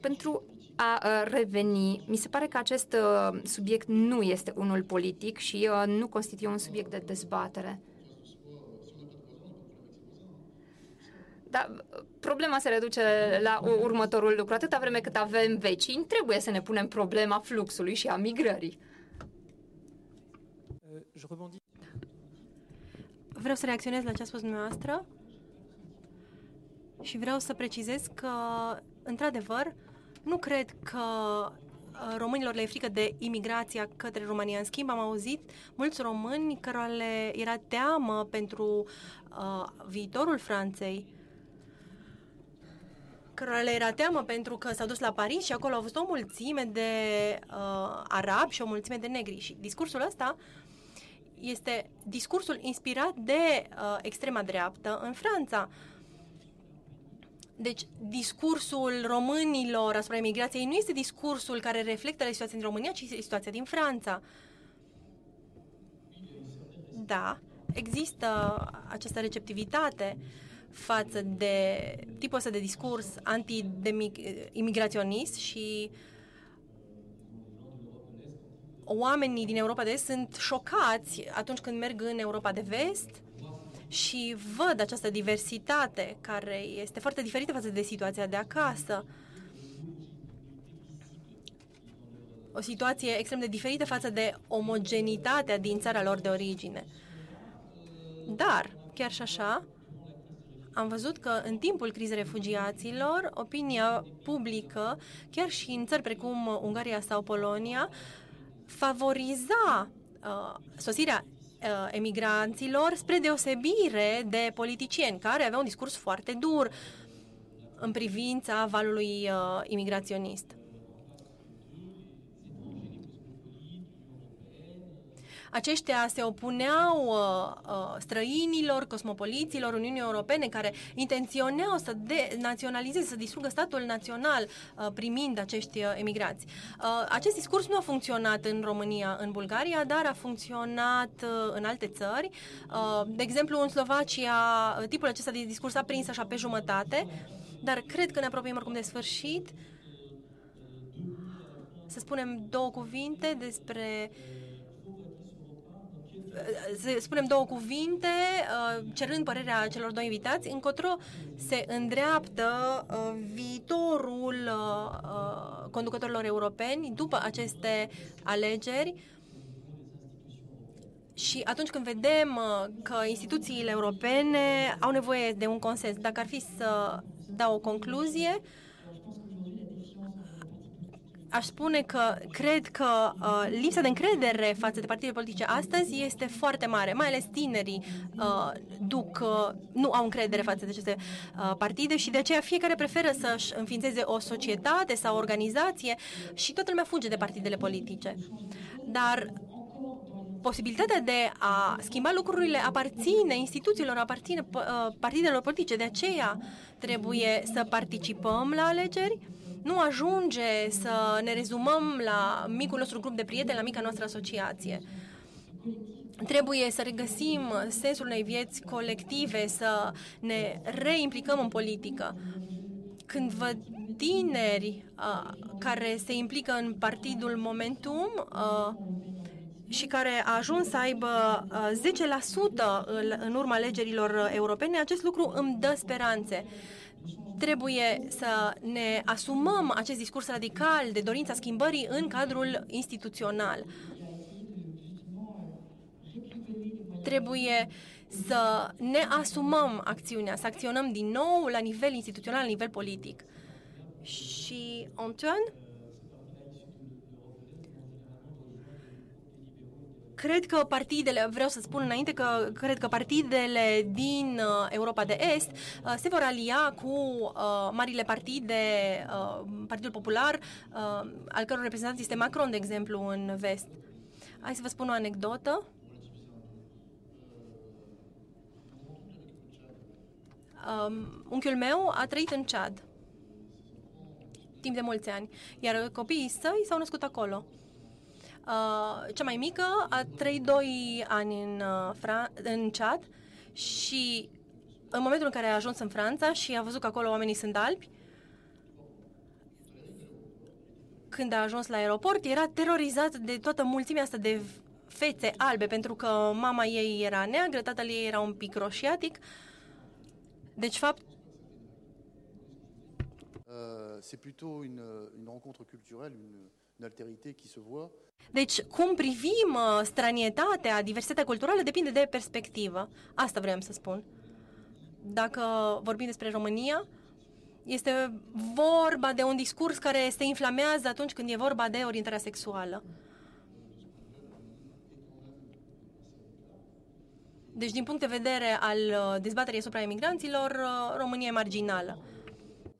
Pentru a uh, reveni, mi se pare că acest uh, subiect nu este unul politic și uh, nu constituie un subiect de dezbatere. Dar problema se reduce la următorul lucru. Atâta vreme cât avem vecini, trebuie să ne punem problema fluxului și a migrării. Vreau să reacționez la ce a spus dumneavoastră și vreau să precizez că, într-adevăr, nu cred că uh, românilor le e frică de imigrația către România. În schimb, am auzit mulți români cărora le era teamă pentru uh, viitorul Franței cărora le era teamă pentru că s-au dus la Paris și acolo au fost o mulțime de uh, arabi și o mulțime de negri. Și discursul ăsta este discursul inspirat de uh, extrema dreaptă în Franța. Deci, discursul românilor asupra imigrației nu este discursul care reflectă situația din România, ci este situația din Franța. Da, există această uh, față de tipul ăsta de discurs anti-imigraționist și oamenii din Europa de Est sunt șocați atunci când merg în Europa de Vest și văd această diversitate care este foarte diferită față de situația de acasă. O situație extrem de diferită față de omogenitatea din țara lor de origine. Dar, chiar și așa, am văzut că în timpul crizei refugiaților, opinia publică, chiar și în țări precum Ungaria sau Polonia, favoriza uh, sosirea uh, emigranților spre deosebire de politicieni care aveau un discurs foarte dur în privința valului uh, imigraționist. Aceștia se opuneau uh, uh, străinilor, cosmopoliților Uniunii Europene care intenționeau să denaționalizeze, să distrugă statul național uh, primind acești uh, emigrați. Uh, acest discurs nu a funcționat în România, în Bulgaria, dar a funcționat uh, în alte țări. Uh, de exemplu, în Slovacia, uh, tipul acesta de discurs a prins așa pe jumătate, dar cred că ne apropiem oricum de sfârșit. Să spunem două cuvinte despre să spunem două cuvinte, uh, cerând părerea celor doi invitați, încotro se îndreaptă uh, viitorul uh, conducătorilor europeni după aceste alegeri. Și atunci când vedem că instituțiile europene au nevoie de un consens, dacă ar fi să dau o concluzie, aș spune că cred că uh, lipsa de încredere față de partidele politice astăzi este foarte mare, mai ales tinerii uh, duc, uh, nu au încredere față de aceste uh, partide și de aceea fiecare preferă să-și înființeze o societate sau o organizație și toată lumea fuge de partidele politice. Dar posibilitatea de a schimba lucrurile aparține instituțiilor, aparține uh, partidelor politice. De aceea trebuie să participăm la alegeri. Nu ajunge să ne rezumăm la micul nostru grup de prieteni, la mica noastră asociație. Trebuie să regăsim sensul unei vieți colective, să ne reimplicăm în politică. Când văd tineri uh, care se implică în partidul Momentum, uh, și care a ajuns să aibă 10% uh, în urma alegerilor europene, acest lucru îmi dă speranțe. Trebuie să ne asumăm acest discurs radical de dorința schimbării în cadrul instituțional. Trebuie să ne asumăm acțiunea, să acționăm din nou la nivel instituțional, la nivel politic. Și Antoine? Cred că partidele, vreau să spun înainte că cred că partidele din uh, Europa de Est uh, se vor alia cu uh, marile partide, uh, Partidul Popular, uh, al căror reprezentant este Macron, de exemplu, în vest. Hai să vă spun o anecdotă. Um, unchiul meu a trăit în Chad timp de mulți ani, iar copiii săi s-au născut acolo. Uh, cea mai mică a trăit 2 ani în, uh, Fran- în Chad și în momentul în care a ajuns în Franța și a văzut că acolo oamenii sunt albi, când a ajuns la aeroport, era terorizat de toată mulțimea asta de fețe albe, pentru că mama ei era neagră, tatăl ei era un pic roșiatic. Deci, fapt... Uh, c'est plutôt une, une rencontre culturelle, une, une altérité qui se voit. Deci, cum privim uh, stranietatea, diversitatea culturală, depinde de perspectivă. Asta vreau să spun. Dacă vorbim despre România, este vorba de un discurs care se inflamează atunci când e vorba de orientarea sexuală. Deci, din punct de vedere al uh, dezbaterii asupra emigranților, uh, România e marginală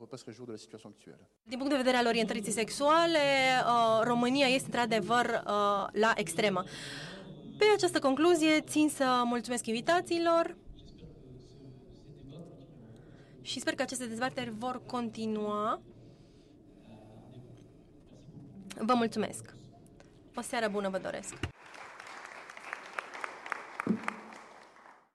peut pas se réjouir de la situation actuelle. Din punct de vedere al orientării sexuale, uh, România este într-adevăr uh, la extremă. Pe această concluzie, țin să mulțumesc invitațiilor și sper că aceste dezbateri vor continua. Vă mulțumesc! O seară bună vă doresc!